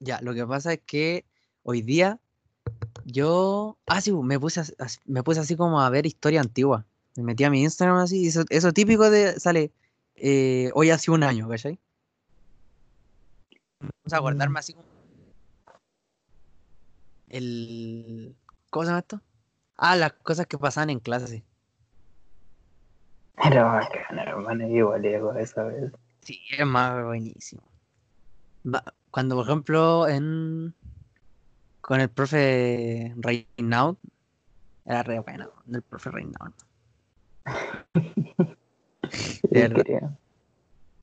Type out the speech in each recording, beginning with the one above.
Ya, lo que pasa es que hoy día yo. Ah, sí, me puse, as- as- me puse así como a ver historia antigua. Me metí a mi Instagram así, y eso, eso típico de. Sale. eh, hoy hace un año, ¿cachai? Vamos a acordarme así como. El. ¿Cómo se llama esto? Ah, las cosas que pasaban en clase. Era bacán, hermano, yo igual llego esa vez. Sí, es más buenísimo. Va- Cuando, por ejemplo, en con el profe Reinaud, era re bueno, el profe Reinaud.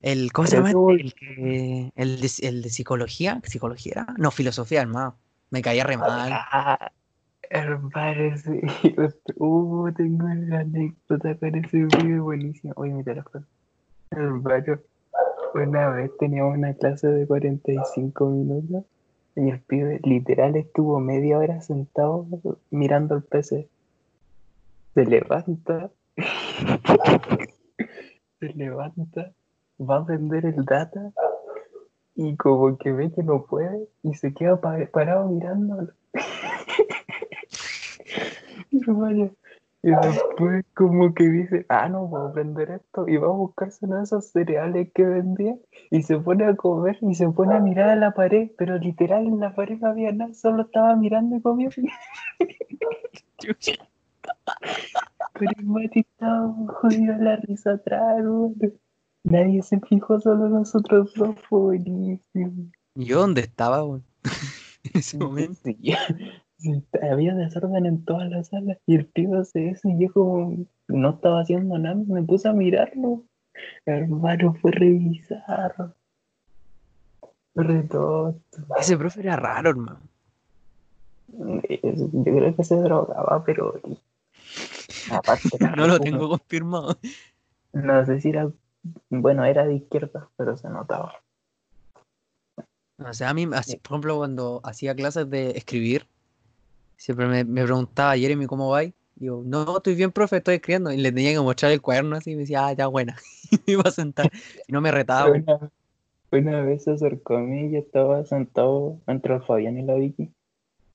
El, ¿cómo se llama? El, el, de, el de psicología, ¿psicología era? No, filosofía, hermano. Me caía re mal. Ah, hermano, sí. Uh, tengo una anécdota con ese video buenísimo. Oye, mi teléfono. Hermano, una vez teníamos una clase de 45 minutos y el pibe literal estuvo media hora sentado mirando el PC. Se levanta, se levanta, va a vender el data y como que ve que no puede y se queda pa- parado mirándolo. Hermano, y después como que dice, ah, no puedo vender esto y va a buscarse uno de esos cereales que vendía y se pone a comer y se pone a mirar a la pared, pero literal en la pared no había nada, solo estaba mirando y comiendo. Pero el Mati estaba jodido a la risa atrás, hermano. Nadie se fijó, solo nosotros dos, buenísimo. ¿Yo dónde estaba, weón? En ese momento. Sí, había desorden en todas las salas y el tío hace eso y yo como no estaba haciendo nada, me puse a mirarlo. Hermano, fue revisar. Re. Ese profe era raro, hermano. Yo creo que se drogaba, pero aparte No lo tengo confirmado. No sé si era, bueno, era de izquierda, pero se notaba. O sea, a mí, así, por ejemplo, cuando hacía clases de escribir, siempre me, me preguntaba, Jeremy, ¿cómo va? Digo, no, estoy bien, profe, estoy escribiendo. Y le tenía que mostrar el cuaderno así y me decía, ah, ya, buena. Y me iba a sentar. Y no me retaba. Una, una vez se acercó a mí y yo estaba sentado entre el Fabián y la Vicky.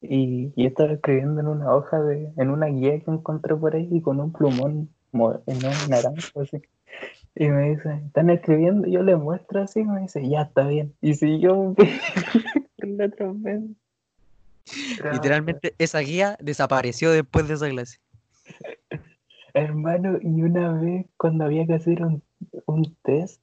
Y yo estaba escribiendo en una hoja de, en una guía que encontré por ahí con un plumón mo- no, naranja así. Y me dice, ¿están escribiendo? Y yo le muestro así y me dice, ya está bien. Y siguió la otra vez. Literalmente, esa guía desapareció después de esa clase. Hermano, y una vez cuando había que hacer un, un test,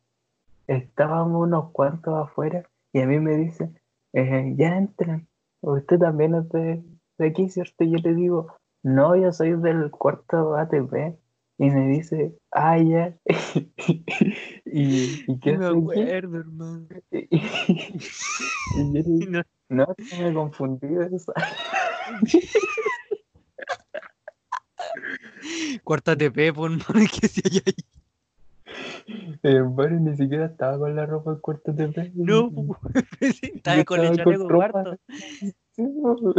estábamos unos cuantos afuera y a mí me dice, eh, ya entran, usted también es de, de aquí, ¿cierto? Y yo le digo, no, yo soy del cuarto ATP. Y me dice, ah, ya. ¿Y, y qué me acuerdo, hermano. Y, y yo le digo, No, no, me confundí de esa. Cuarta TP, por hermano, que si hay ahí. Hermano, ni siquiera estaba con la ropa del cuarto ATP. No, sí, estaba con el chaleco ropa cuarto. Sí, no. Yo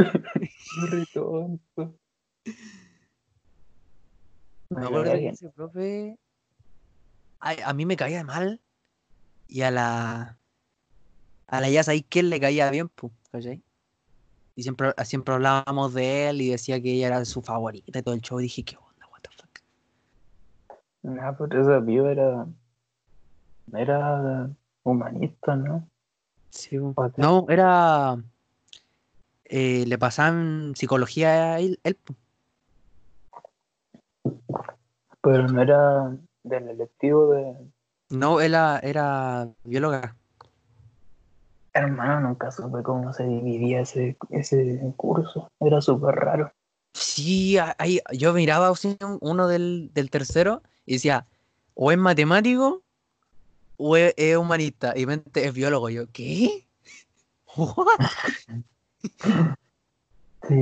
re tonto. Me acuerdo que ese profe. ay, a mí me caía mal. Y a la. A la ya sabéis que él le caía bien, pues, ¿cachai? Y siempre, siempre hablábamos de él y decía que ella era su favorita y todo el show. Y dije, ¿qué onda? ¿What the fuck? Nah, pero ese pibe era. Era humanista, ¿no? Sí, No, era. eh, le pasaban psicología a él, él. Pero no era del electivo de. No, él era, era bióloga. Hermano, nunca supe cómo se dividía ese, ese curso. Era súper raro. Sí, ahí, yo miraba uno del, del tercero y decía, o es matemático o es, es humanista. Y mente es biólogo. Y yo, ¿qué? What?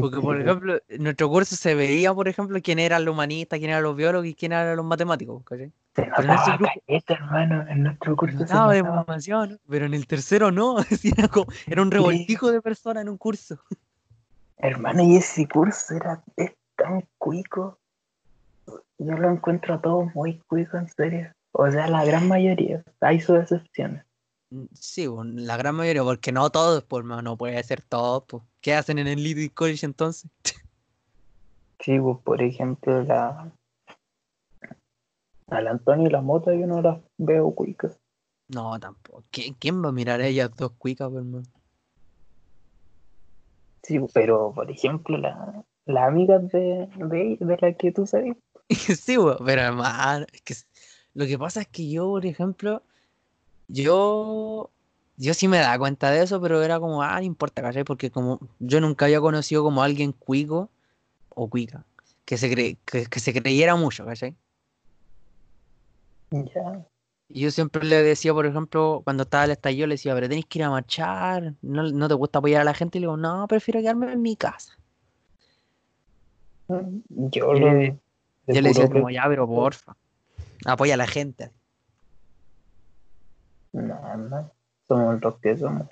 Porque, por ejemplo, en nuestro curso se veía, por ejemplo, quién eran los humanistas, quién eran los biólogos y quién eran los matemáticos. ¿cachai? Se pero en ese notaba grupo- caleta, hermano. En nuestro curso se Notaba de notaba. información, pero en el tercero no. así Era, como- era un revoltijo de personas en un curso. Hermano, y ese curso era es tan cuico. Yo lo encuentro a todos muy cuico, en serio. O sea, la gran mayoría. Hay sus excepciones. Mm, Sí, la gran mayoría, porque no todos, pues, no puede ser todos, pues. ¿Qué hacen en el Little College entonces? Sí, pues por ejemplo, la. Al Antonio y la Mota yo no las veo cuicas. No, tampoco. ¿Quién, quién va a mirar a ellas dos cuicas, pues, hermano? Sí, pero por ejemplo, la, la amiga de, de, de la que tú sabes. Sí, pero hermano, es que lo que pasa es que yo, por ejemplo, yo, yo sí me daba cuenta de eso, pero era como, ah, no importa, ¿cachai? Porque como yo nunca había conocido como alguien cuico o cuica, que se cre- que, que se creyera mucho, ¿cachai? Ya. Yo siempre le decía, por ejemplo, cuando estaba el estallido, le decía, pero tenéis que ir a marchar, ¿no, no te gusta apoyar a la gente? Y le digo, no, prefiero quedarme en mi casa. Yo Y lo. le- de Yo le decía como, ya, pero porfa, apoya a la gente. No, somos los que somos.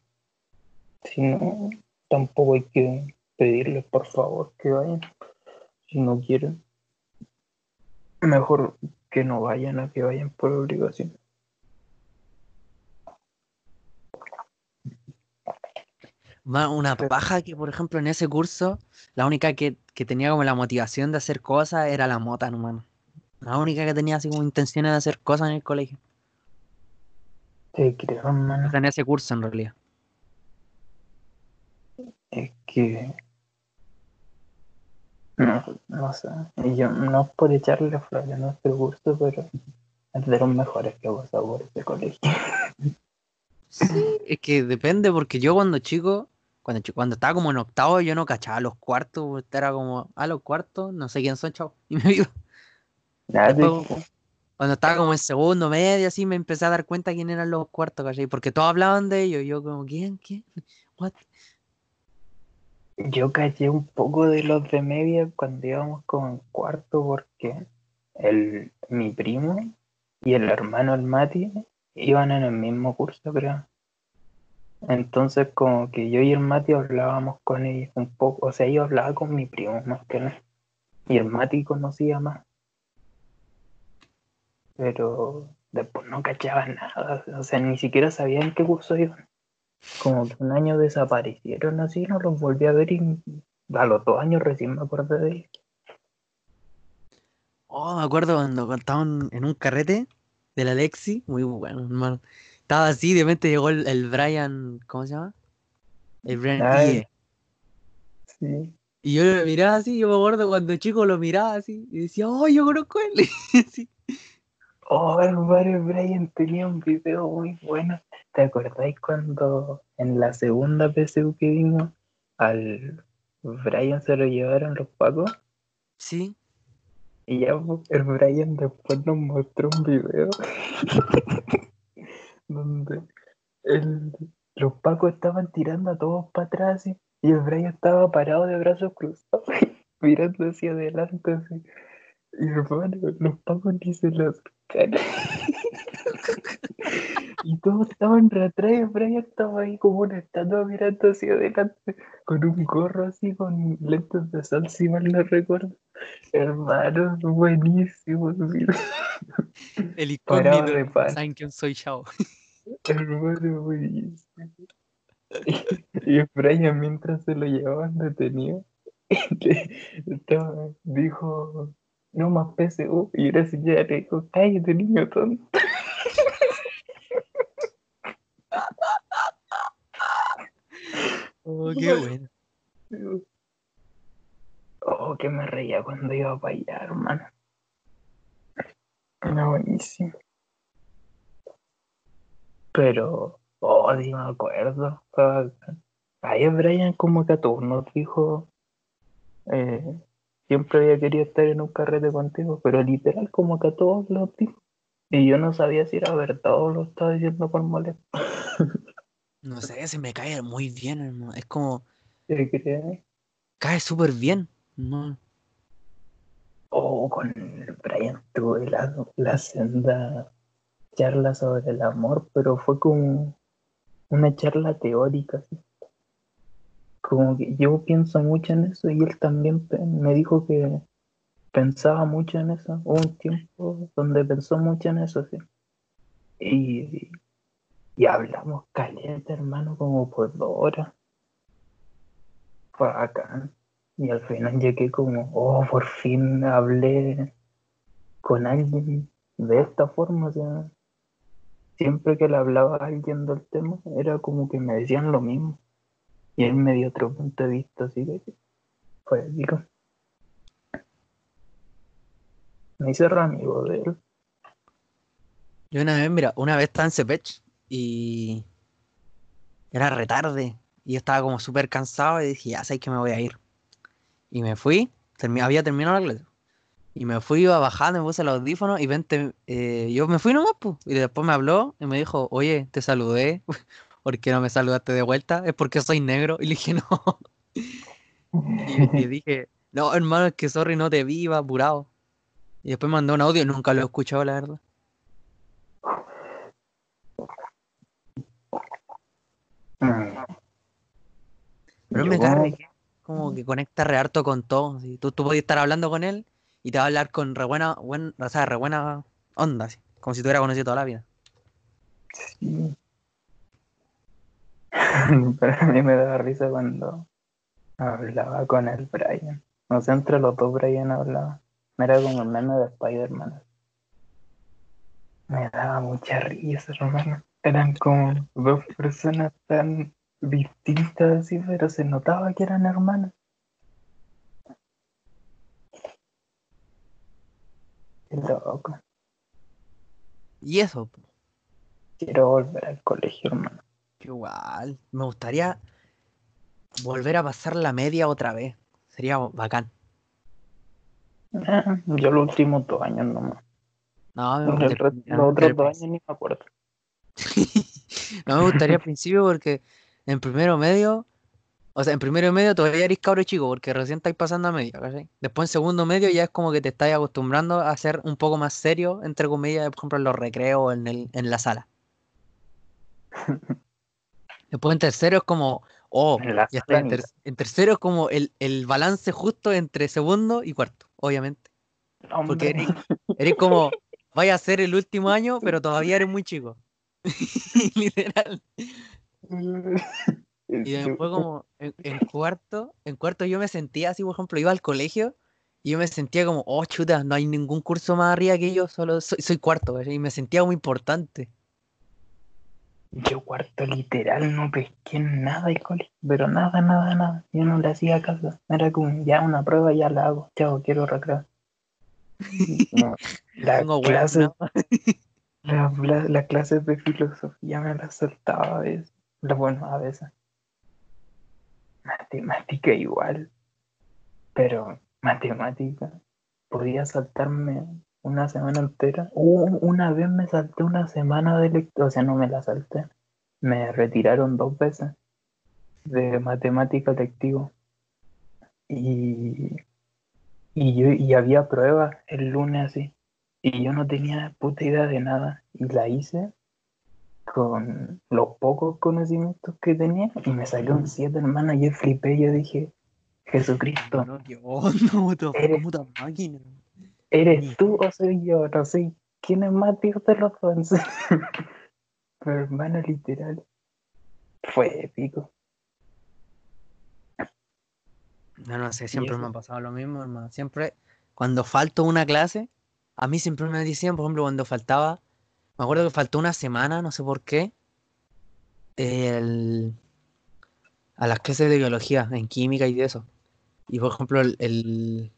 Si no, tampoco hay que pedirles por favor que vayan. Si no quieren, mejor que no vayan a que vayan por obligación. Una paja que, por ejemplo, en ese curso, la única que, que tenía como la motivación de hacer cosas era la mota, no, mano. La única que tenía así como intenciones de hacer cosas en el colegio. Te creo, hermano, en ese curso, en realidad. es que. No, no sé. Yo, no es por echarle flores a nuestro curso, pero es de los mejores que he pasado por este colegio. Sí, es que depende, porque yo cuando chico, cuando, cuando estaba como en octavo, yo no cachaba los cuartos, era como, a los cuartos, no sé quién son, chao. Y me iba. Nada, Después, Cuando estaba como en segundo, medio, así, me empecé a dar cuenta quién eran los cuartos, ¿cachai? Porque todos hablaban de ellos, yo como, ¿quién? ¿Quién? What? Yo caché un poco de los de media cuando íbamos como en cuarto porque el, mi primo y el hermano el Mati iban en el mismo curso, creo. Entonces como que yo y el Mati hablábamos con ellos un poco, o sea, yo hablaba con mi primo más que nada. Y el Mati conocía más. Pero después no cachaba nada, o sea, ni siquiera sabía en qué curso iban. Como que un año desaparecieron así, no los volví a ver y a los dos años recién me acordé de ellos. Oh, me acuerdo cuando estaban en un carrete del Alexi, muy bueno, hermano. Estaba así, de repente llegó el, el Brian, ¿cómo se llama? El Brian Ay. Ie. Sí. Y yo lo miraba así, yo me acuerdo cuando chico lo miraba así, y decía, oh, yo conozco a él. Sí. Oh, hermano, Brian tenía un video muy bueno. ¿Te acordáis cuando en la segunda PSU que vimos al Brian se lo llevaron los pacos? Sí. Y ya pues, el Brian después nos mostró un video donde el- los pacos estaban tirando a todos para atrás así, y el Brian estaba parado de brazos cruzados mirando hacia adelante así. Y hermano, los pacos ni se lo acercaron. Y todos estaban atrás y Brian estaba ahí como una estatua mirando hacia adelante con un gorro así con lentes de sol si mal no recuerdo. Hermano, buenísimo. El incógnito, saben quién soy, chao. Hermano, buenísimo. Y el Brian mientras se lo llevaban detenido, le- estaba- dijo, no más PSU, y la señora le dijo, cállate niño tonto. Oh, qué bueno. Oh, que me reía cuando iba para allá, hermano. Era buenísimo. Pero, oh, sí me acuerdo. Ahí Brian como que a todos nos dijo, eh, siempre había querido estar en un carrete contigo, pero literal como que a todos los dijo. Y yo no sabía si era verdad o lo estaba diciendo por molesto. No sé, se me cae muy bien, hermano. Es como, ¿Te crees? cae súper bien. No. Oh, con Brian tuve la, la senda charla sobre el amor, pero fue como una charla teórica. así. Como que yo pienso mucho en eso y él también me dijo que pensaba mucho en eso. Hubo un tiempo donde pensó mucho en eso, sí. Y, Y hablamos caliente, hermano, como por dos horas. Fue acá. Y al final llegué como, oh, por fin hablé con alguien de esta forma. O sea, siempre que le hablaba alguien del tema, era como que me decían lo mismo. Y él me dio otro punto de vista, así que fue digo. Me hice re amigo de él. Yo una vez, mira, una vez estaba en Cepech y era retarde. Y estaba como súper cansado y dije, ya sé que me voy a ir. Y me fui, había terminado la clase. Y me fui, iba bajando, me puse los audífonos y vente, eh, yo me fui nomás, pues. Y después me habló y me dijo, oye, te saludé, ¿por qué no me saludaste de vuelta? Es porque soy negro. Y le dije, no. Y, y dije, no, hermano, es que sorry, no te vi, iba apurado. Y después mandó un audio y nunca lo he escuchado, la verdad. Mm. Pero me que como que conecta re harto con todo. Tú, tú podías estar hablando con él y te va a hablar con re buena, buen, o sea, re buena onda, así, como si te hubiera conocido toda la vida. Sí. Pero a mí me daba risa cuando hablaba con el Brian. No sé, entre los dos Brian hablaba. Era como el meme de Spider-Man. Me daba mucha risa, hermano. Eran como dos personas tan distintas así, pero se notaba que eran hermanas. Qué loco. Y eso, Quiero volver al colegio, hermano. Que igual. Me gustaría volver a pasar la media otra vez. Sería bacán. Ah, Yo los últimos dos años nomás. No, me, del- los otros dos años ni me acuerdo. No me gustaría al principio porque en primero medio, o sea, en primero y medio todavía eres cabro chico porque recién estáis pasando a medio, ¿cachai? Después en segundo medio ya es como que te estáis acostumbrando a ser un poco más serio, entre comillas, por ejemplo, en los recreos o en, el, en la sala. Después en tercero es como, oh, ya está. En, ni ter- en tercero es como el, el balance justo entre segundo y cuarto, obviamente. Porque eres, eres como, vaya a ser el último año, pero todavía eres muy chico. Literal. Y después como en, en cuarto, en cuarto yo me sentía así, por ejemplo, iba al colegio y yo me sentía como, oh chuta, no hay ningún curso más arriba que yo, solo soy, soy cuarto, y me sentía muy importante. Yo cuarto literal no pesqué nada colegio, pero nada, nada, nada. Yo no le hacía caso. Era como, ya una prueba, ya la hago. Chao, quiero recreo. No, la Tengo clase, ¿no? la, la- las clases de filosofía me las saltaba a veces. La- Bueno, a veces. Matemática igual. Pero matemática. Podía saltarme una semana entera. Una vez me salté una semana de lectura. O sea, no me la salté. Me retiraron dos veces de matemática lectivo. Y, y, yo, y había pruebas el lunes así. Y yo no tenía puta idea de nada. Y la hice con los pocos conocimientos que tenía. Y me salió un 7, hermano. Y yo flipé. Yo dije, Jesucristo, No, ¿qué onda, puta, Eres- máquina? ¿Eres tú o soy yo? No sé quién es más Dios de los dos. Pero hermano, literal. Fue épico. No, no sé, siempre me ha pasado lo mismo, hermano. Siempre, cuando falto una clase, a mí siempre me decían, por ejemplo, cuando faltaba, me acuerdo que faltó una semana, no sé por qué, el- a las clases de biología, en química y de eso. Y por ejemplo, el, el-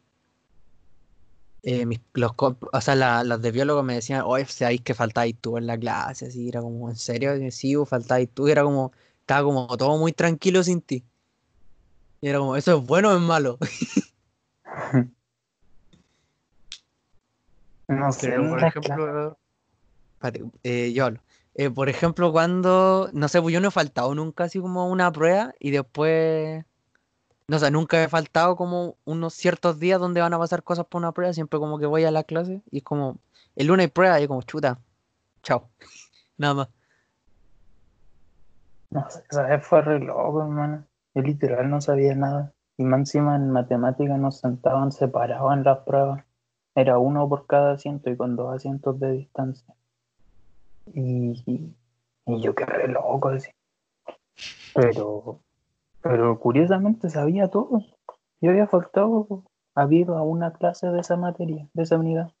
eh, mis- los, o sea, la- los de biólogos me decían, oye, sabéis que faltáis tú en la clase, así, era como, ¿en serio? Sí, faltáis tú, y era como, estaba como todo muy tranquilo sin ti. Y era como, ¿eso es bueno o es malo? No sé, Pero, por ejemplo, eh, yo hablo. Eh, por ejemplo, cuando, no sé, pues yo no he faltado nunca así como una prueba y después, no sé, nunca he faltado como unos ciertos días donde van a pasar cosas por una prueba, siempre como que voy a la clase y es como, el lunes hay prueba y como, chuta, chao, nada más. No sé, esa vez fue re loco, hermano. Yo literal no sabía nada. Y más encima en matemáticas nos sentaban separados en las pruebas. Era uno por cada asiento y con dos asientos de distancia. Y, y, Y yo quedé loco así. Pero, pero curiosamente sabía todo. Yo había faltado, había ido a una clase de esa materia, de esa unidad.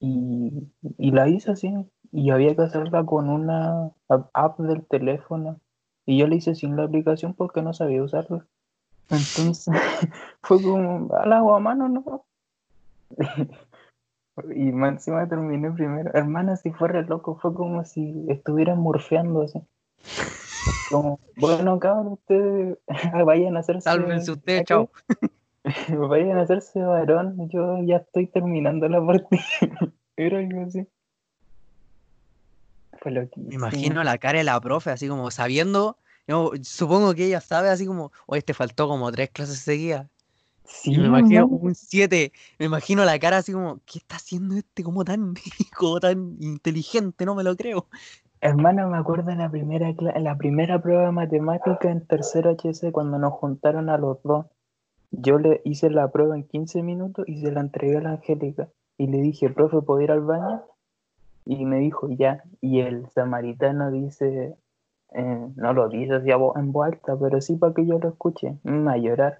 Y, y la hice así. Y había que hacerla con una app del teléfono. Y yo la hice sin la aplicación porque no sabía usarla. Entonces fue como, al agua a mano, ¿no? y más encima terminé primero. Hermana, si fuera loco, fue como si estuvieran morfeando así. Como, bueno, cabrón, ustedes vayan a hacerse. Sálvense ustedes, chao. vayan a hacerse varón, yo ya estoy terminando la partida. Era algo así. Me imagino la cara de la profe, así como sabiendo. Yo supongo que ella sabe, así como, oye, te faltó como tres clases seguidas. Sí, Y me imagino hermano. un 7, me imagino la cara así como, ¿qué está haciendo este como tan, como tan inteligente? No me lo creo. Hermano, me acuerdo en la primera, la primera prueba de matemática en tercero HC cuando nos juntaron a los dos. Yo le hice la prueba en 15 minutos y se la entregué a la Angélica. Y le dije, profe, ¿puedo ir al baño? Y me dijo, ya. Y el samaritano dice, eh, no lo dice así en voz alta, pero sí para que yo lo escuche. Mm, a llorar.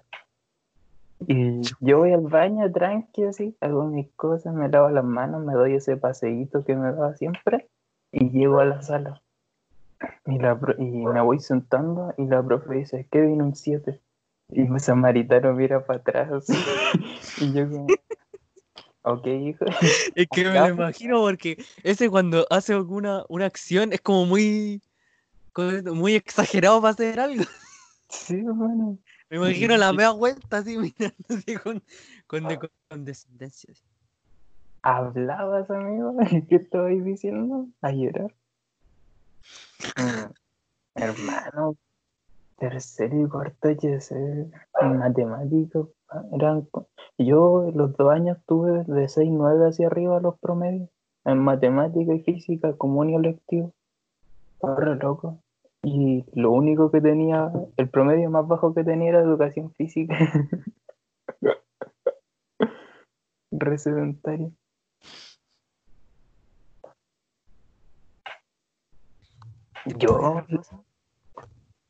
Y yo voy al baño tranqui así, hago mis cosas, me lavo las manos, me doy ese paseíto que me da siempre y llego a la sala. Y, la, y me voy sentando y la profe dice, ¿qué vino un 7? Y mi samaritano mira para atrás y yo como, ok, hijo. Es que me lo pues. imagino porque ese cuando hace alguna una acción es como muy, muy exagerado para hacer algo. Sí, hermano. Me imagino la media vuelta así mirando así con, con de- condescendencia. así. ¿Hablabas, amigo? ¿Qué estoy diciendo? A llorar. Mm, hermano, tercero y cuarto HC en matemáticas. pa, Eran, yo los dos años tuve de 6, 9 hacia arriba los promedios. En matemática y física, común y electivo. Ahora loco. Y lo único que tenía, el promedio más bajo que tenía era educación física. Re sedentario. Yo,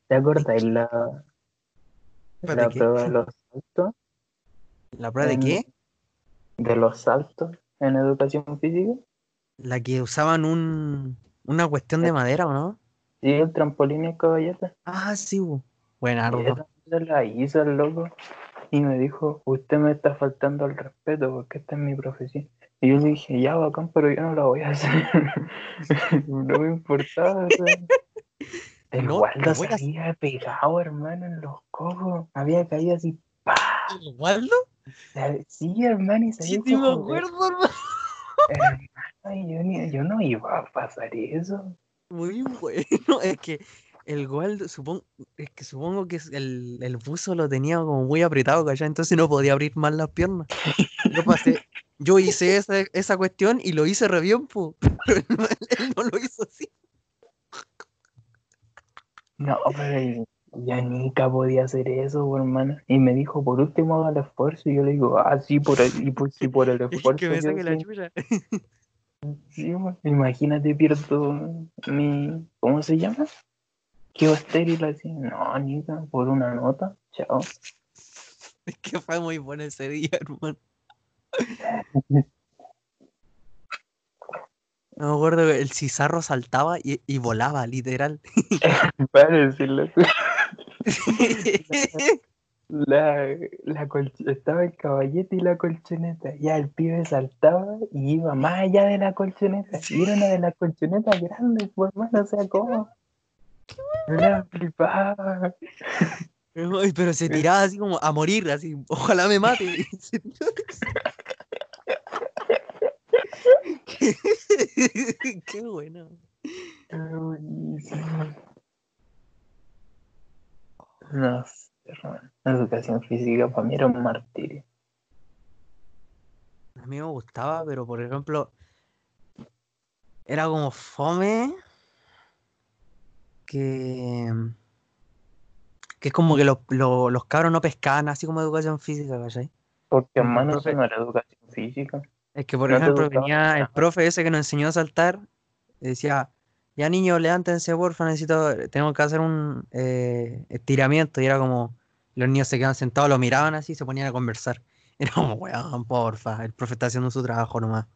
¿te acuerdas la, la prueba de los saltos? ¿La prueba de qué? De los saltos en educación física. La que usaban un, una cuestión de madera, ¿o no? Sí, el trampolín y el caballete. Ah, sí, bu. Buenardo. Y esa se la hizo el loco. Y me dijo, usted me está faltando al respeto porque esta es mi profesión. Y yo le dije, ya bacán, pero yo no la voy a hacer. no me importaba. o sea. El No, Waldo se a había pegado, hermano, en los cojos. Había caído así, ¡pah! ¿El Waldo? Sí, hermano, y se Sí, hecho me acuerdo, hermano. Hermano, yo, ni- yo no iba a pasar eso. Muy bueno. Es que el Waldo, supongo, es que supongo que el, el buzo lo tenía como muy apretado, ¿cachai? Entonces no podía abrir más las piernas. Yo pasé, yo hice esa, esa cuestión y lo hice re bien, po. Pero él, no- él no lo hizo así. No, pero y- yo nunca podía hacer eso, hermano. Y me dijo, por último haga el esfuerzo. Y yo le digo, ah, sí, por el, y pues, sí, por el Es esfuerzo. que me saque la sí". chucha. Sí. Imagínate, pierdo mi. ¿Cómo se llama? Quedo estéril así. No, Nica, por una nota. Chao. Es que fue muy bueno ese día, hermano. No me acuerdo el cizarro saltaba y, y volaba, literal. Para decirlo. La, la estaba el caballete y la colchoneta. Ya el pibe saltaba y iba más allá de la colchoneta. Y era una de las colchonetas grandes, pues hermano, o sea, ¿cómo? Pero se tiraba así como a morir, así, ojalá me mate. Qué, qué bueno. Buenísimo. No sé, hermano. La educación física para mí era un martirio. A mí me gustaba, pero por ejemplo, era como fome que, que es como que los, los, los cabros no pescaban así como educación física, ¿cachai? Porque hermano, eso no era educación física. Es que, por No ejemplo, venía el profe ese que nos enseñó a saltar y decía, ya niños, levántense, porfa, necesito, tenemos que hacer un eh, estiramiento. Y era como, los niños se quedaban sentados, lo miraban así y se ponían a conversar. Era como, weón, porfa, el profe está haciendo su trabajo nomás.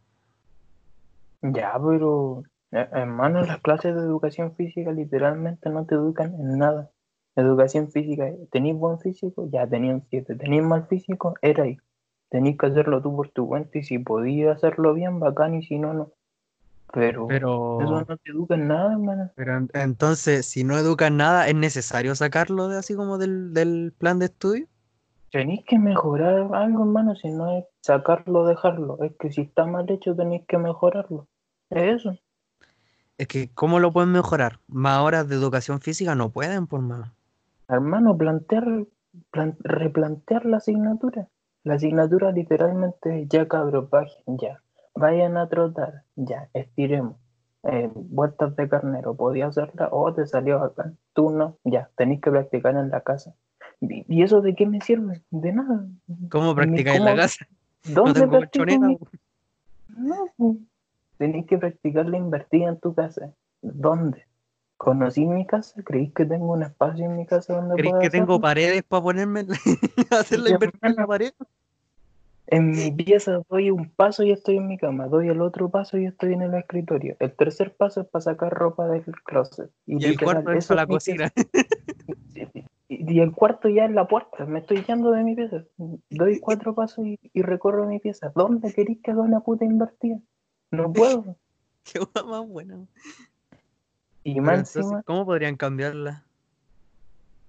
Ya, pero eh, hermano, las clases de educación física literalmente no te educan en nada. Educación física, ¿tenéis buen físico? Ya tenían siete. ¿Tenéis mal físico? Era ahí. Tenéis que hacerlo tú por tu cuenta y si podías hacerlo bien, bacán, y si no, no. Pero, Pero, eso no te educa en nada, hermano. pero en- entonces, si no educan nada, ¿es necesario sacarlo de así como del, del plan de estudio? Tenéis que mejorar algo, hermano, si no es sacarlo dejarlo. Es que si está mal hecho, tenéis que mejorarlo. Es eso. Es que, ¿cómo lo pueden mejorar? Más horas de educación física no pueden, por más. Hermano, plantear, plan- replantear la asignatura. La asignatura literalmente es, ya cabros, bajen, ya. Vayan a trotar, ya, estiremos. Eh, vueltas de carnero, ¿podía hacerla? O te salió acá. Tú no, ya, tenéis que practicar en la casa. ¿Y y eso de qué me sirve? De nada. ¿Cómo Ni practicáis en la casa? No ¿Dónde tengo practico mi-. No, tenéis que practicar la invertida en tu casa. ¿Dónde? ¿Conocí mi casa? ¿Creéis que tengo un espacio en mi casa donde ¿Crees pueda que tengo paredes para ponerme hacer la Ya, inversión en la pared? En mi pieza doy un paso y estoy en mi cama, doy el otro paso y estoy en el escritorio. El tercer paso es para sacar ropa del closet. Y el cuarto es para la cocina. Y, y el cuarto ya es la puerta, me estoy yendo de mi pieza. Doy cuatro pasos y, y recorro mi pieza. ¿Dónde queréis que haga una puta invertida? No puedo. Qué más buena. Y más entonces, encima, ¿cómo podrían cambiarla?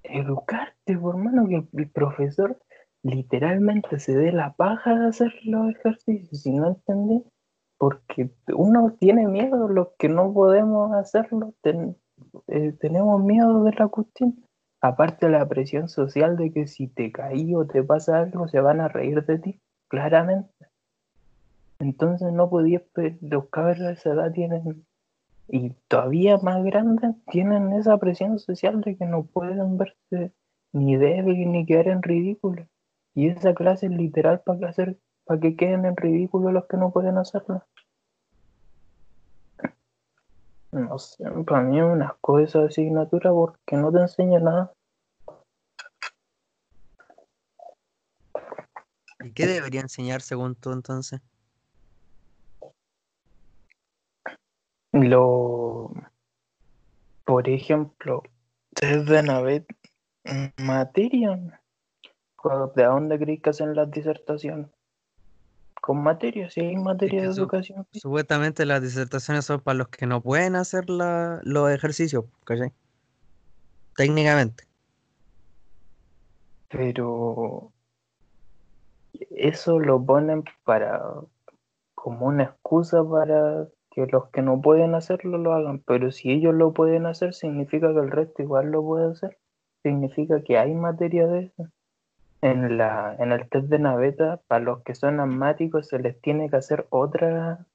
educarte, por mano, que el, el profesor literalmente se dé la paja de hacer los ejercicios, si no entendí, porque uno tiene miedo, los que no podemos hacerlo, ten- eh, tenemos miedo de la cuestión. Aparte la presión social de que si te caí o te pasa algo, se van a reír de ti, claramente. Entonces no podías, los cabros de esa edad tienen, y todavía más grandes, tienen esa presión social de que no pueden verse ni débiles ni quedar en ridículo. Y esa clase es literal para hacer, para que queden en ridículo los que no pueden hacerlo. No sé, para mí es una cosa de asignatura porque no te enseña nada. ¿Y qué debería enseñar según tú entonces? Lo, por ejemplo, haber mm, materia. ¿Cu- ¿De dónde creéis que hacen las disertaciones? Con materia, si hay materia que de educación. Supuestamente las disertaciones son para los que no pueden hacer la- los ejercicios, ¿cachai? Técnicamente. pero eso lo ponen para como una excusa para que los que no pueden hacerlo lo hagan, pero si ellos lo pueden hacer significa que el resto igual lo puede hacer, significa que hay materia de eso. En la en el test de naveta, para los que son asmáticos se les tiene que hacer otra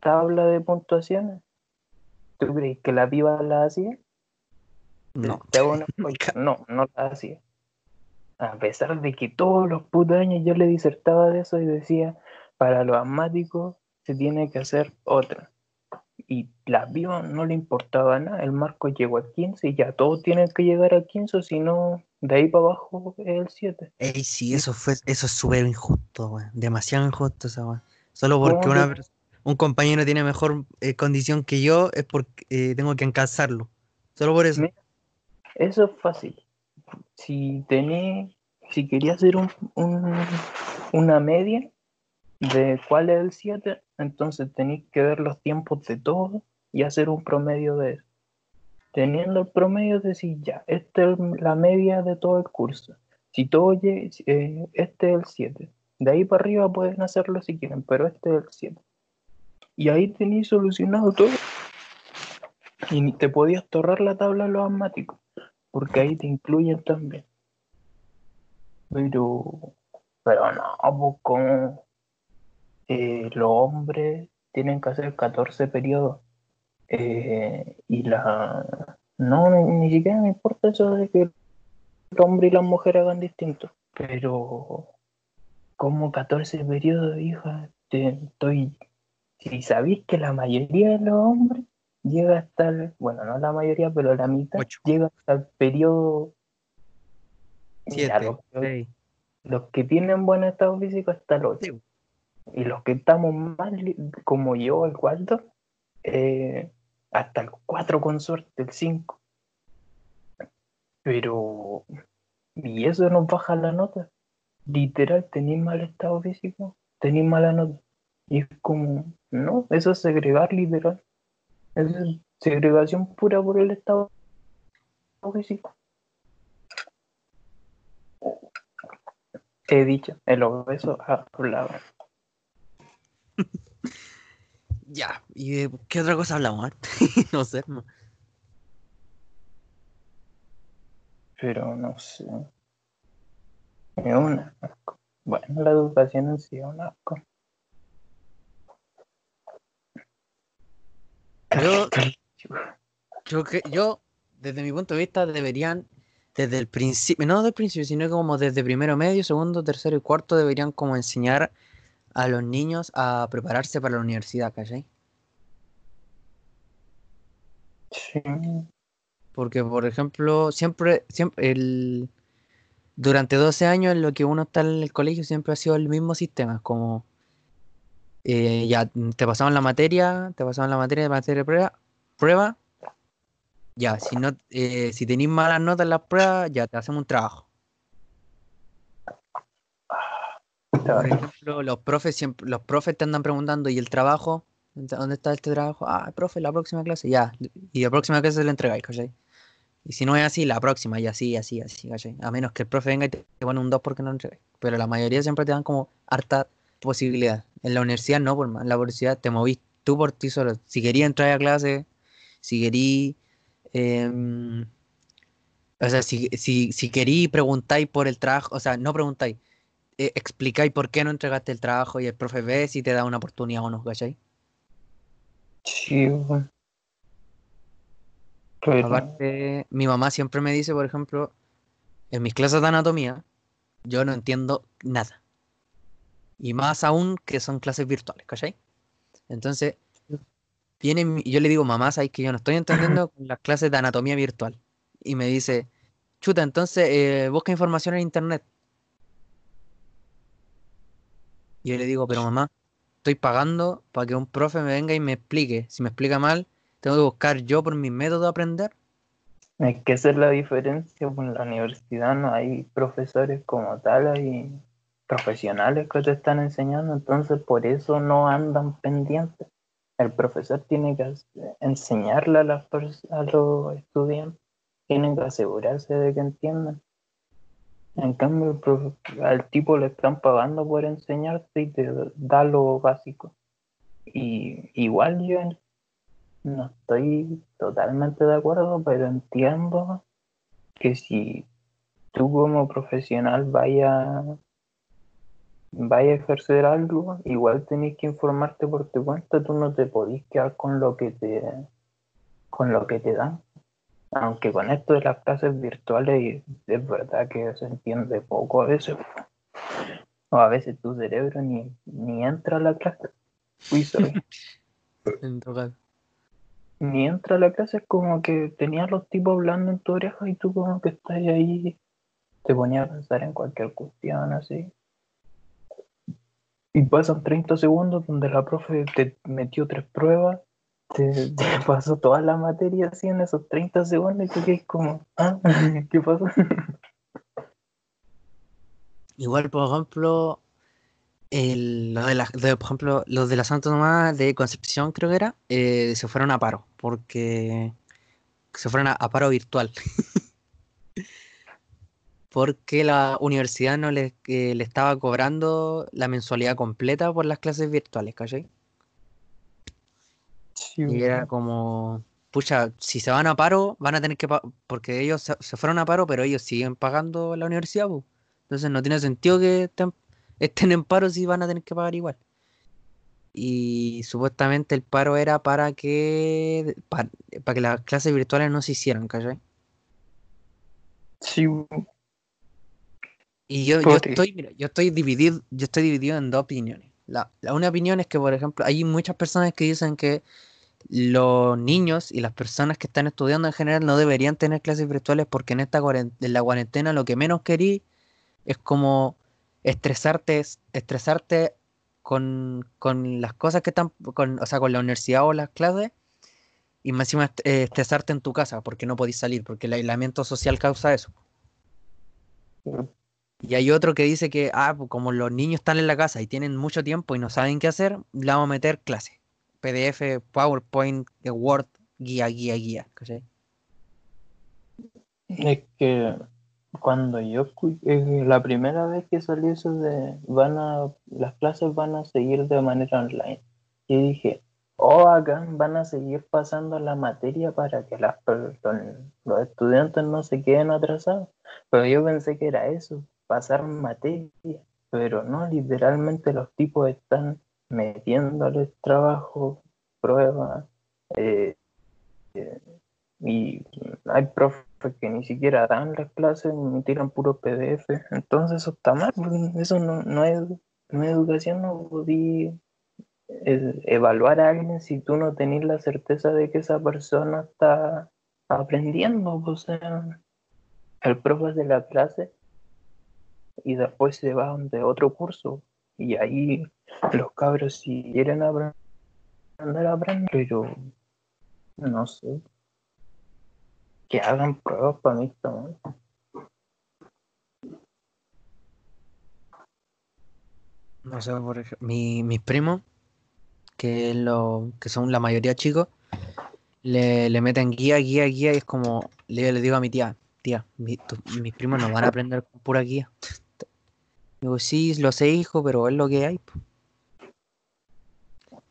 tabla de puntuaciones. ¿Tú crees que la piba la hacía? No. No, no la hacía. A pesar de que todos los putos años yo le disertaba de eso y decía, para los asmáticos se tiene que hacer otra. Y la piba no le importaba nada. El marco llegó a 15 y ya todos tienen que llegar a 15, o si no, de ahí para abajo es el 7. Ey, sí, eso fue, eso es súper injusto, weón. Demasiado injusto esa weón. Solo porque ¿Cómo una un compañero tiene mejor eh, condición que yo es porque eh, tengo que alcanzarlo. Solo por eso. Eso es fácil. Si tenés, si quería hacer un, un- una media de cuál es el 7, entonces tenéis que ver los tiempos de todos y hacer un promedio de eso. Teniendo el promedio, decir ya, esta es la media de todo el curso. Si todo eh, este es el 7. De ahí para arriba pueden hacerlo si quieren, pero este es el 7. Y ahí tenéis solucionado todo. Y te podías torrar la tabla de los asmáticos porque ahí te incluyen también. Pero, pero no, pues como eh, los hombres tienen que hacer 14 periodos eh, y la... No, ni, ni siquiera me importa eso de que el hombre y la mujer hagan distinto, pero como 14 periodos, hija, te, estoy... Si sabéis que la mayoría de los hombres llega hasta el, bueno, no la mayoría, pero la mitad Ocho. llega hasta el periodo. Siete, los, que- seis. los que tienen buen estado físico hasta el 8. Sí. Y los que estamos más, li- como yo, el cuarto, eh, hasta el 4 con suerte, el 5. Pero, y eso nos baja la nota. Literal, tenéis mal estado físico, tenéis mala nota. Y es como, no, eso es segregar literal. Eso es segregación pura por el estado físico. He dicho, el obeso ha hablado. Ya, ¿y de qué otra cosa hablamos? eh? no sé. pero no sé. Es un asco. Bueno, la educación en sí es un asco. Yo, yo, yo, desde mi punto de vista, deberían, desde el principio, no desde el principio, sino como desde primero medio, segundo, tercero y cuarto, deberían como enseñar a los niños a prepararse para la universidad, ¿cachai? Sí. Porque, por ejemplo, siempre, siempre, el, durante 12 años en lo que uno está en el colegio siempre ha sido el mismo sistema, como eh, ya te pasaban la materia, te pasaban la materia de materia de prueba, prueba, ya, si no, eh, si tenéis malas notas en las pruebas, ya te hacemos un trabajo. Por ejemplo, los profes siempre, los profes te andan preguntando, ¿y el trabajo? ¿Dónde está este trabajo? Ah, profe, la próxima clase, ya. Y la próxima clase lo entregáis, ¿cachai? Y si no es así, la próxima, y así, así, así, ¿cachai? A menos que el profe venga y te, pone un 2 porque no lo entregáis. Pero la mayoría siempre te dan como harta posibilidad. En la universidad no, por más. En la universidad te movís tú por ti solo. Si querías entrar a clase, si querí em, o sea, si, si, si querí preguntáis por el trabajo, o sea, no preguntáis, eh, explicáis por qué no entregaste el trabajo y el profe ve si te da una oportunidad o no, ¿cachai? Sí, bueno. Pero, Aparte, mi mamá siempre me dice, por ejemplo, en mis clases de anatomía, yo no entiendo nada. Y más aún que son clases virtuales, ¿cachai? Entonces, viene yo le digo, mamá, sabes que yo no estoy entendiendo las clases de anatomía virtual. Y me dice, chuta, entonces eh, busca información en internet. Y yo le digo, pero mamá, estoy pagando para que un profe me venga y me explique. Si me explica mal, tengo que buscar yo por mi método de aprender. es que esa es la diferencia. pues, En la universidad no hay profesores como tal, hay profesionales que te están enseñando, entonces por eso no andan pendientes. El profesor tiene que enseñarle a, las a los estudiantes, tienen que asegurarse de que entiendan. En cambio, profe- al tipo le están pagando por enseñarte y te da lo básico. Y igual yo no estoy totalmente de acuerdo, pero entiendo que si tú como profesional vaya, vaya a ejercer algo, igual tenés que informarte por tu cuenta, tú no te podís quedar con lo que te con lo que te dan. Aunque con esto de las clases virtuales es verdad que se entiende poco a veces. O a veces tu cerebro ni, ni entra a la clase. Uy, sorry. En caso. ni entra a la clase, es como que tenías los tipos hablando en tu oreja y tú como que estás ahí, te ponías a pensar en cualquier cuestión así. Y pasan 30 segundos donde la profe te metió tres pruebas, te, pasó toda la materia así en esos 30 segundos y tú quedas como, ah, ¿qué pasó? Igual, por ejemplo, el, lo de la, de, por ejemplo, los de la Santa Tomás de Concepción, creo que era, eh, se fueron a paro, porque se fueron a, a paro virtual. porque la universidad no le, eh, le estaba cobrando la mensualidad completa por las clases virtuales, ¿cachai? Sí, Y era como, pucha, si se van a paro, van a tener que pagar, porque ellos se, se fueron a paro, pero ellos siguen pagando la universidad, pues. Entonces no tiene sentido que estén, estén en paro si van a tener que pagar igual. Y supuestamente el paro era para que, para, para que las clases virtuales no se hicieran, ¿cachai? sí, Y yo, yo estoy, mira, yo estoy dividido, yo estoy dividido en dos opiniones. La, la una opinión es que, por ejemplo, hay muchas personas que dicen que los niños y las personas que están estudiando en general no deberían tener clases virtuales porque en esta en la cuarentena lo que menos querí es como estresarte, estresarte con, con las cosas que están, con, o sea, con la universidad o las clases y más encima eh, estresarte en tu casa porque no podís salir, porque el aislamiento social causa eso. Y hay otro que dice que, ah, pues como los niños están en la casa y tienen mucho tiempo y no saben qué hacer, le vamos a meter clases. PDF, PowerPoint, eh, Word, guía, guía, guía. ¿cachai? Es que cuando yo eh, la primera vez que salió eso de van a las clases van a seguir de manera online, yo dije, oh acá van a seguir pasando la materia para que las los estudiantes no se queden atrasados. Pero yo pensé que era eso, pasar materia, pero no, literalmente los tipos están metiéndoles trabajo, pruebas, eh, eh, y hay profes que ni siquiera dan las clases ni tiran puro PDF. Entonces eso está mal, porque eso no, no es, no es educación, no podí eh, evaluar a alguien si tú no tenés la certeza de que esa persona está aprendiendo. O sea, el profe de la clase y después se va de otro curso. Y ahí los cabros si quieren aprender, aprenden, pero no sé. Que hagan pruebas para mí mal. No sé, por ejemplo, mi- mis primos, que, lo, que son la mayoría chicos, le, le meten guía, guía, guía, y es como, le, le digo a mi tía, tía, mi- mis primos no van a aprender con pura guía. Digo, sí, lo sé, hijo, pero es lo que hay. po".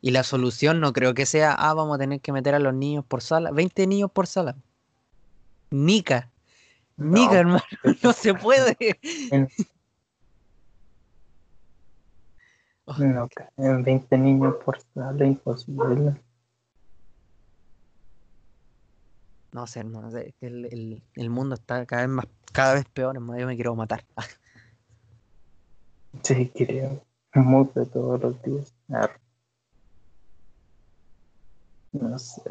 Y la solución no creo que sea, ah, vamos a tener que meter a los niños por sala, 20 niños por sala. Nica, Nica, No. hermano, no se puede. No, en 20 niños por sala, imposible. No sé, hermano, el, el- el mundo está cada vez más, cada vez peor, hermano, yo me quiero matar. Sí, creo. Mucho todos los días. No sé.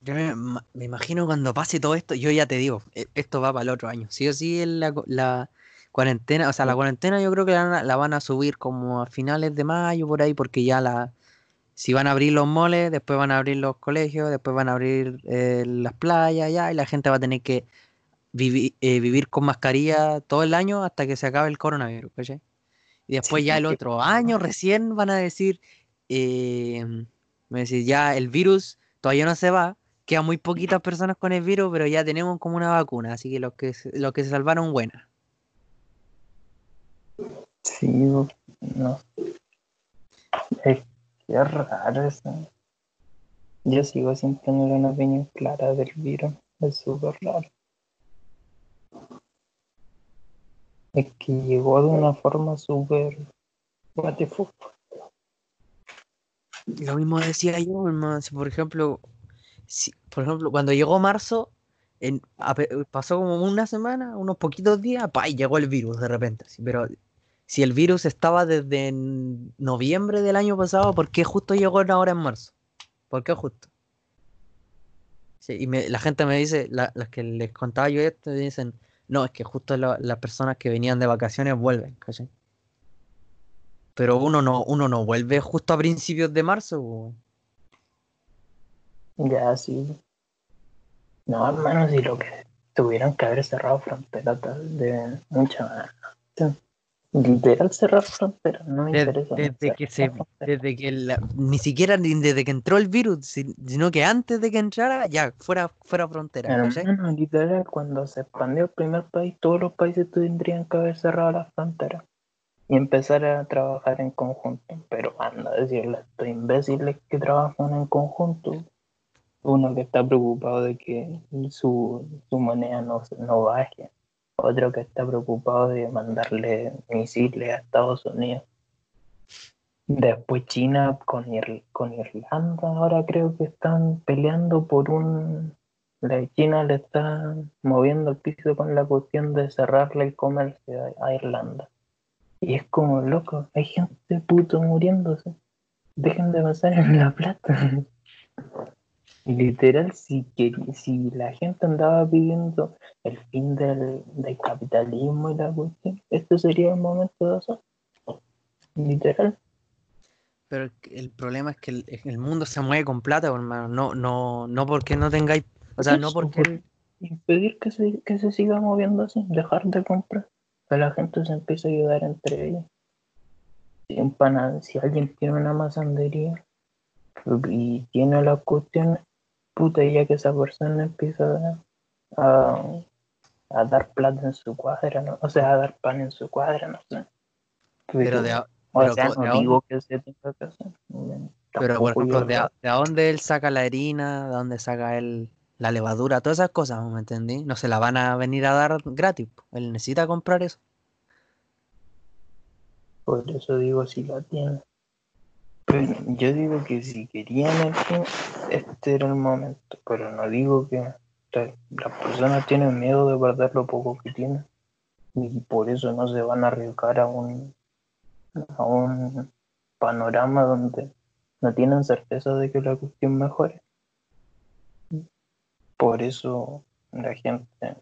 Yo me, me imagino cuando pase todo esto, yo ya te digo, e- esto va para el otro año. Sí o sí, en la, la cuarentena, o sea, la cuarentena yo creo que la, van a- la van a subir como a finales de mayo, por ahí, porque ya la, si van a abrir los moles, después van a abrir los colegios, después van a abrir eh, las playas, ya, y la gente va a tener que vivi- eh, vivir con mascarilla todo el año hasta que se acabe el coronavirus, ¿cachai? Y después Sí, ya el que- otro año recién van a decir, eh, van a decir, ya el virus todavía no se va, quedan muy poquitas personas con el virus, pero ya tenemos como una vacuna, así que los que se, los que se salvaron, buenas. Sí, no. Es que es raro eso. Yo sigo sin tener una opinión clara del virus. Es súper raro. Es que llegó de una forma súper. What. Lo mismo decía yo, hermano, por ejemplo, si, por ejemplo, cuando llegó marzo, en, pasó como una semana, unos poquitos días, pa, y llegó el virus de repente. así, pero si el virus estaba desde noviembre del año pasado, ¿por qué justo llegó ahora en marzo? ¿Por qué justo? Y me- la gente me dice, la- las que les contaba yo esto, me dicen, no, es que justo la- las personas que venían de vacaciones vuelven, ¿cachai? Pero uno no, uno no vuelve justo a principios de marzo, po. Ya, sí. No, hermano, si lo que tuvieron que haber cerrado fronteras de mucha más. Literal cerrar fronteras, no me Des- interesa. desde que se, desde que la- ni siquiera ni desde que entró el virus, si- sino que antes de que entrara, ya, fuera, fuera frontera. Hermano, literal, cuando se expandió el primer país, todos los países tendrían que haber cerrado las fronteras y empezar a trabajar en conjunto. Pero anda a decirle a estos imbéciles que trabajan en conjunto, uno que está preocupado de que su, su moneda no, no baje, otro que está preocupado de mandarle misiles a Estados Unidos. Después China con, Ir- con Irlanda, ahora creo que están peleando por un... La China le está moviendo el piso con la cuestión de cerrarle el comercio a, a Irlanda. Y es como, loco, hay gente puto muriéndose. Dejen de pensar en la plata. Literal, si, si la gente andaba pidiendo el fin del, capitalismo y la cuestión, esto sería el momento de eso. Literal. Pero el, problema es que el, mundo se mueve con plata, hermano. No, no, no porque no tengáis. O sea, no porque. impedir que se, que se siga moviendo así, dejar de comprar. Que la gente se empiece a ayudar entre ellos. Si, si alguien tiene una masandería y tiene la cuestión puta, ya que esa persona empieza a, a, dar plata en su cuadra, ¿no? o sea, a dar pan en su cuadra, no sé. Pero, de, o sea, no digo que se tenga que hacer. Pero, por ejemplo, de, de, dónde él saca la harina, de dónde saca él la levadura, todas esas cosas, ¿me entendí? No se la van a venir a dar gratis. Él necesita comprar eso. Por eso digo si la tiene. Yo digo que si querían el este era el momento. Pero no digo que las personas tienen miedo de perder lo poco que tienen. Y por eso no se van a arriesgar a un, a un panorama donde no tienen certeza de que la cuestión mejore. Por eso la gente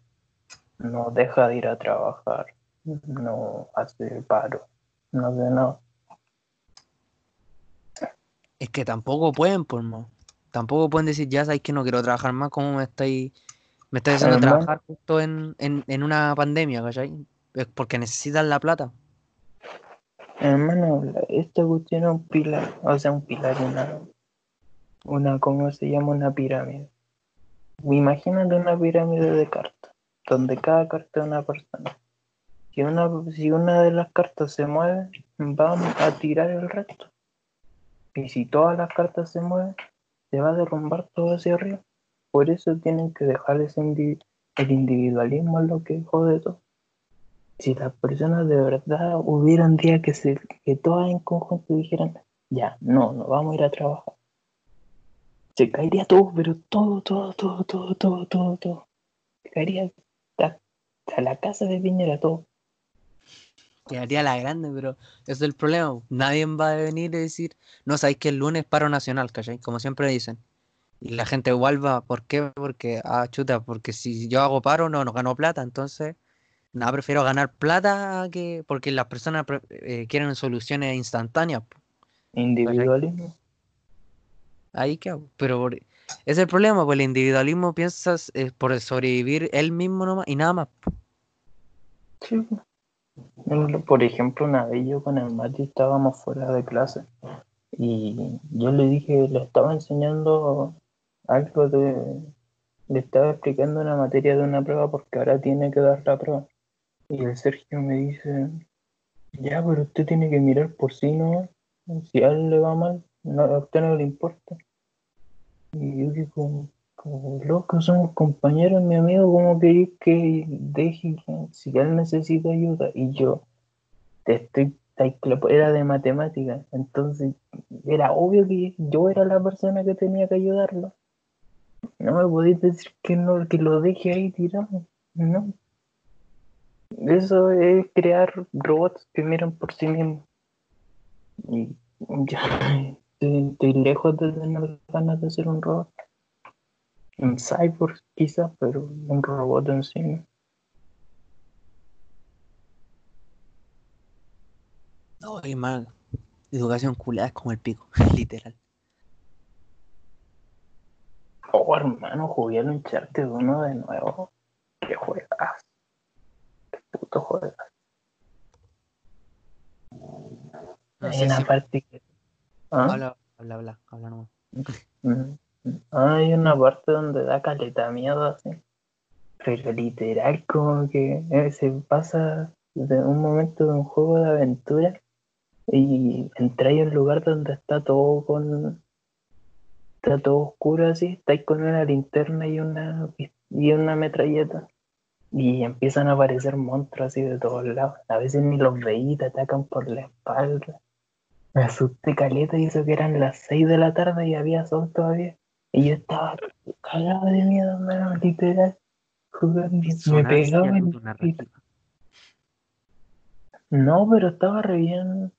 no deja de ir a trabajar, no hace paro, no hace nada. Es que tampoco pueden, por más. Tampoco pueden decir, ya sabéis que no quiero trabajar más, como me estáis, me estáis haciendo trabajar justo en, en, una pandemia, ¿cachai? Es porque necesitan la plata. Hermano, esta cuestión es un pilar, o sea, un pilar, una, una, ¿cómo se llama? Una pirámide. Imagínate una pirámide de cartas, donde cada carta es una persona. Si una, si una de las cartas se mueve, vamos a tirar el resto. Y si todas las cartas se mueven, se va a derrumbar todo hacia arriba. Por eso tienen que dejar ese el individualismo es lo que jode todo. Si las personas de verdad hubieran día que, se, que todas en conjunto dijeran, ya, no, no vamos a ir a trabajar. Se caería todo, pero todo, todo, todo, todo, todo, todo, todo. Se caería a la casa de Piñera todo quedaría la grande, pero ese es el problema. Nadie va a venir y decir, no sabéis que el lunes paro nacional, ¿cachai? Como siempre dicen. Y la gente igual va, ¿por qué? Porque, ah, chuta, porque si yo hago paro no, no gano plata, entonces, nada, prefiero ganar plata que, porque las personas eh, quieren soluciones instantáneas. Individualismo. Ahí que, pero es el problema, pues el individualismo piensas eh, por sobrevivir él mismo nomás y nada más. Sí. Por ejemplo, una vez yo con el Mati estábamos fuera de clase y yo le dije, le estaba enseñando algo de, le estaba explicando una materia de una prueba porque ahora tiene que dar la prueba. Y el Sergio me dice, ya, pero usted tiene que mirar por sí, ¿no? Si a él le va mal, no, a usted no le importa. Y yo digo, como loco, somos compañeros, mi amigo, ¿cómo queréis que deje si él necesita ayuda? Y yo, te estoy, era de matemática, entonces era obvio que yo era la persona que tenía que ayudarlo. No me podéis decir que no, que lo deje ahí tirado, no. Eso es crear robots que miran por sí mismos. Y ya estoy lejos de tener ganas de ser un robot un cyborg quizás, pero un robot en sí. No, hay más. Educación culada es como el pico, literal. Oh, hermano, jugué el Uncharted uno de nuevo. Qué juegas. Qué puto juegas. Hay una parte que. ¿Ah? Habla, habla, habla, habla nomás. Hay una parte donde da caleta miedo así. Pero literal, como que eh, se pasa de un momento de un juego de aventura y entráis a un lugar donde está todo con. Está todo oscuro así, estáis con una linterna y una, y una metralleta. Y empiezan a aparecer monstruos así de todos lados. A veces ni los veí, te atacan por la espalda. Me asusté caleta y hizo que eran las 6 de la tarde y había sol todavía. Y yo estaba cagado de miedo, hermano, literal. Jugando, me pegaba en No, pero estaba re bien.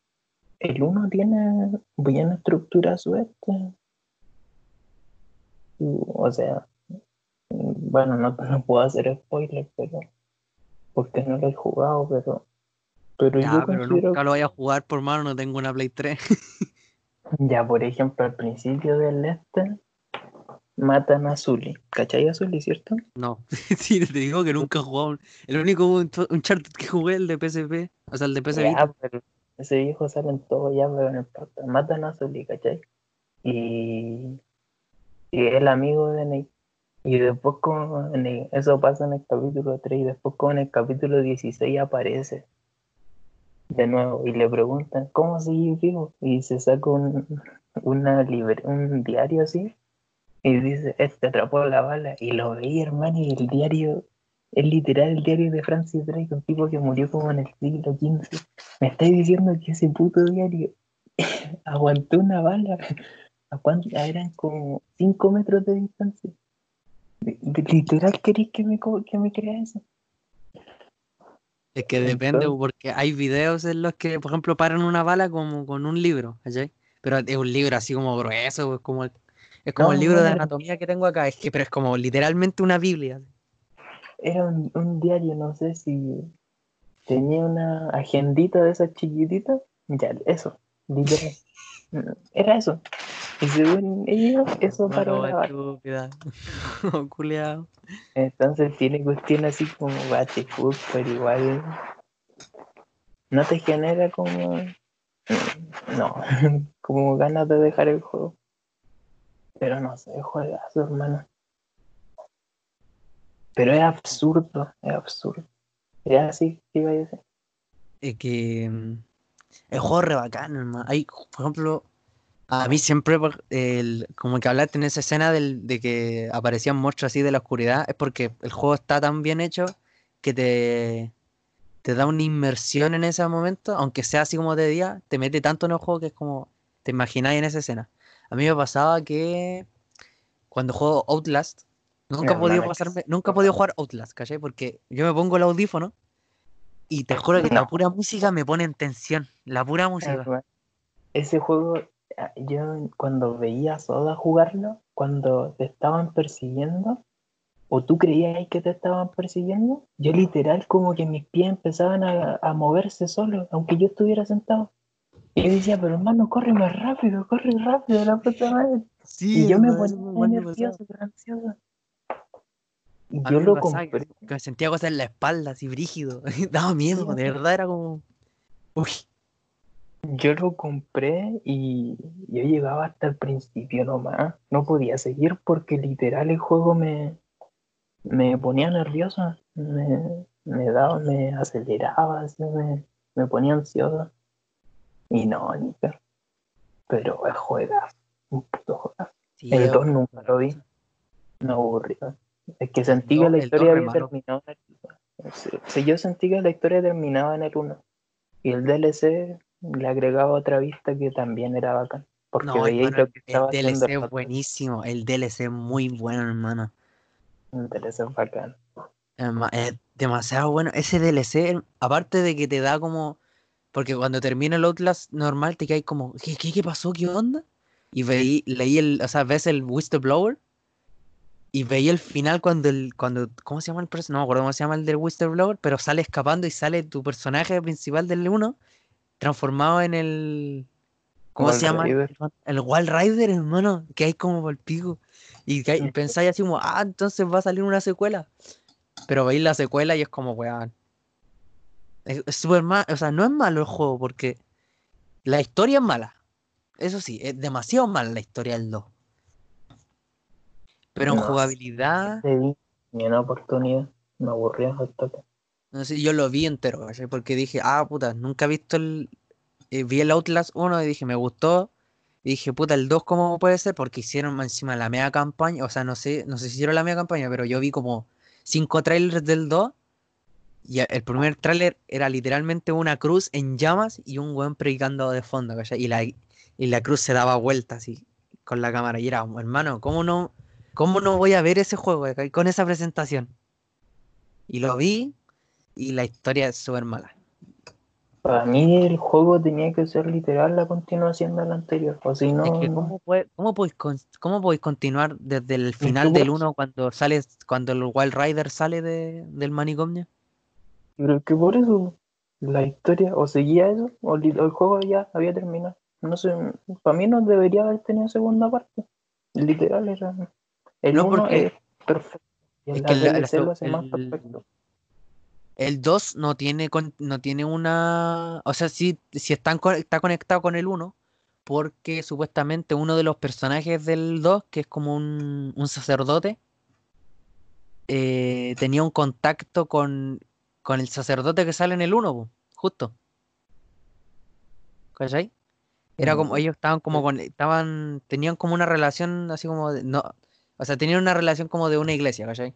El uno tiene bien estructura suerte. o sea, bueno, no, no puedo hacer spoiler, pero porque no lo he jugado, pero pero Ya, yo pero considero nunca lo voy a jugar por mano, no tengo una Play 3. ya por ejemplo al principio del este matan a Zully, ¿cachai a Zully, cierto? No, sí, te digo que nunca he jugado. El único un- Uncharted que jugué el de PSP, o sea, el de PS Ya, pero ese viejo sale en todo ya, pero no importa. Matan a Zully, ¿cachai? Y, y es el amigo de Nate. Y después, como en el- eso pasa en el capítulo 3, y después, como en el capítulo 16, aparece de nuevo y le preguntan, ¿cómo seguís vivo? Y se saca un, una libre, un diario así, y dice, este atrapó la bala. Y lo veía, hermano, y el diario es literal el diario de Francis Drake, un tipo que murió como en el siglo XV. Me estáis diciendo que ese puto diario aguantó una bala. ¿A cuánto? Ah, Eran como 5 metros de distancia. Literal, ¿queréis que me, que me crea eso? Es que depende, porque hay videos en los que, por ejemplo, paran una bala como con un libro, ¿cachai? Pero es un libro así como grueso, es como el, es como No, el libro no, de no. anatomía que tengo acá, es que, pero es como literalmente una Biblia. Era un, un diario, no sé si tenía una agendita de esas chiquititas. Ya, eso, literal. Era eso. Y según ellos, eso Bueno, la bala. estúpida. Culeado. Entonces tiene cuestión así como Battlefield, pero igual no te genera como no, como ganas de dejar el juego. Pero no sé, juegazo, hermano. Pero es absurdo, es absurdo. Es así que iba a decir. Es que mm, el juego es re bacán, hermano. Hay, por ejemplo, a mí siempre, el, como que hablaste en esa escena del, de que aparecían monstruos así de la oscuridad, es porque el juego está tan bien hecho que te, te da una inmersión en ese momento, aunque sea así como de día, te mete tanto en el juego que es como te imagináis en esa escena. A mí me pasaba que cuando juego Outlast, nunca he podido pasarme, nunca he podido jugar Outlast, ¿cachai? Porque yo me pongo el audífono y te juro que la pura música me pone en tensión. La pura música. Ese juego, ah, yo cuando veía a Soda jugarlo, cuando te estaban persiguiendo, o tú creías que te estaban persiguiendo, yo literal como que mis pies empezaban a, a moverse solos, aunque yo estuviera sentado. Y yo decía, pero hermano, corre más rápido, corre rápido, la puta madre. Sí, Y yo me ponía muy nervioso, ansioso. Y yo lo compré. que me sentía cosas en la espalda, así brígido. Daba miedo, de verdad era como. Uy, Yo lo compré y yo llegaba hasta el principio nomás. No podía seguir porque literal el juego me, me ponía nervioso. Me, me daba, me aceleraba, así me, me ponía ansioso. Y no, Nica. Pero es juegazo, un puto juegazo. sí, El es 2 un- nunca lo vi. Me aburrió. Es que sentí que la el historia había terminado en el sí, sí, yo sentí que la historia terminaba en el 1. Y el DLC le agregaba otra vista que también era bacán. Porque No, veía hermano, lo que el estaba haciendo DLC el es buenísimo. El DLC es muy bueno, hermano. El DLC es bacán. Es demasiado bueno. Ese DLC, aparte de que te da como. Porque cuando termina el Outlast normal, te caes como. ¿Qué, qué, qué pasó? ¿Qué onda? Y veí, leí el. O sea, ves el Whistleblower. Y veí el final cuando el. cuando ¿Cómo se llama el personaje? No me acuerdo cómo se llama el del Whistleblower. Pero sale escapando y sale tu personaje principal del 1. Transformado en el. ¿Cómo Wall se llama? Rider. El Wall Rider, hermano. Que hay como por el pico. Y que hay- Ujú. pensáis así como, ah, entonces va a salir una secuela. Pero veis la secuela y es como, weón. Es súper mal, o sea, no es malo el juego porque la historia es mala. Eso sí, es demasiado mala la historia del 2. Pero en No jugabilidad, ni una oportunidad. Me aburrió al toque. no sé, yo lo vi entero, ¿cachai? Porque dije, ah, puta, nunca he visto el. eh, vi el Outlast 1 y dije, me gustó. Y dije, puta, el 2, ¿cómo puede ser? Porque hicieron encima la media campaña. O sea, no sé, no sé si hicieron la media campaña, pero yo vi como cinco trailers del 2. Y el primer tráiler era literalmente una cruz en llamas y un weón predicando de fondo, ¿cachai? Y la, y la cruz se daba vuelta así con la cámara. Y era, hermano, ¿cómo no, cómo no voy a ver ese juego ¿cachai? con esa presentación? Y lo vi y la historia es súper mala. Para mí el juego tenía que ser literal la continuación del anterior, o si no... Es que no. ¿cómo, puede- cómo, podéis, cómo podéis continuar desde el final del puedes. 1 cuando sale, cuando el Wild Rider sale de, del manicomio? Pero es que por eso la historia o seguía eso o, el juego ya había terminado. No sé, para mí no debería haber tenido segunda parte. Literal era... El No, uno porque- es perfecto. Y es el que la- la DLC lo seg- hace más perfecto. El 2 no tiene, con- no tiene una... O sea, sí, sí están está conectado con el 1, porque supuestamente uno de los personajes del 2, que es como un, un sacerdote, eh, tenía un contacto con, con el sacerdote que sale en el 1, po, justo. ¿Cachai? Era como, Mm. ellos estaban como con, estaban, tenían como una relación así como de, no, o sea, tenían una relación como de una iglesia, ¿cachai?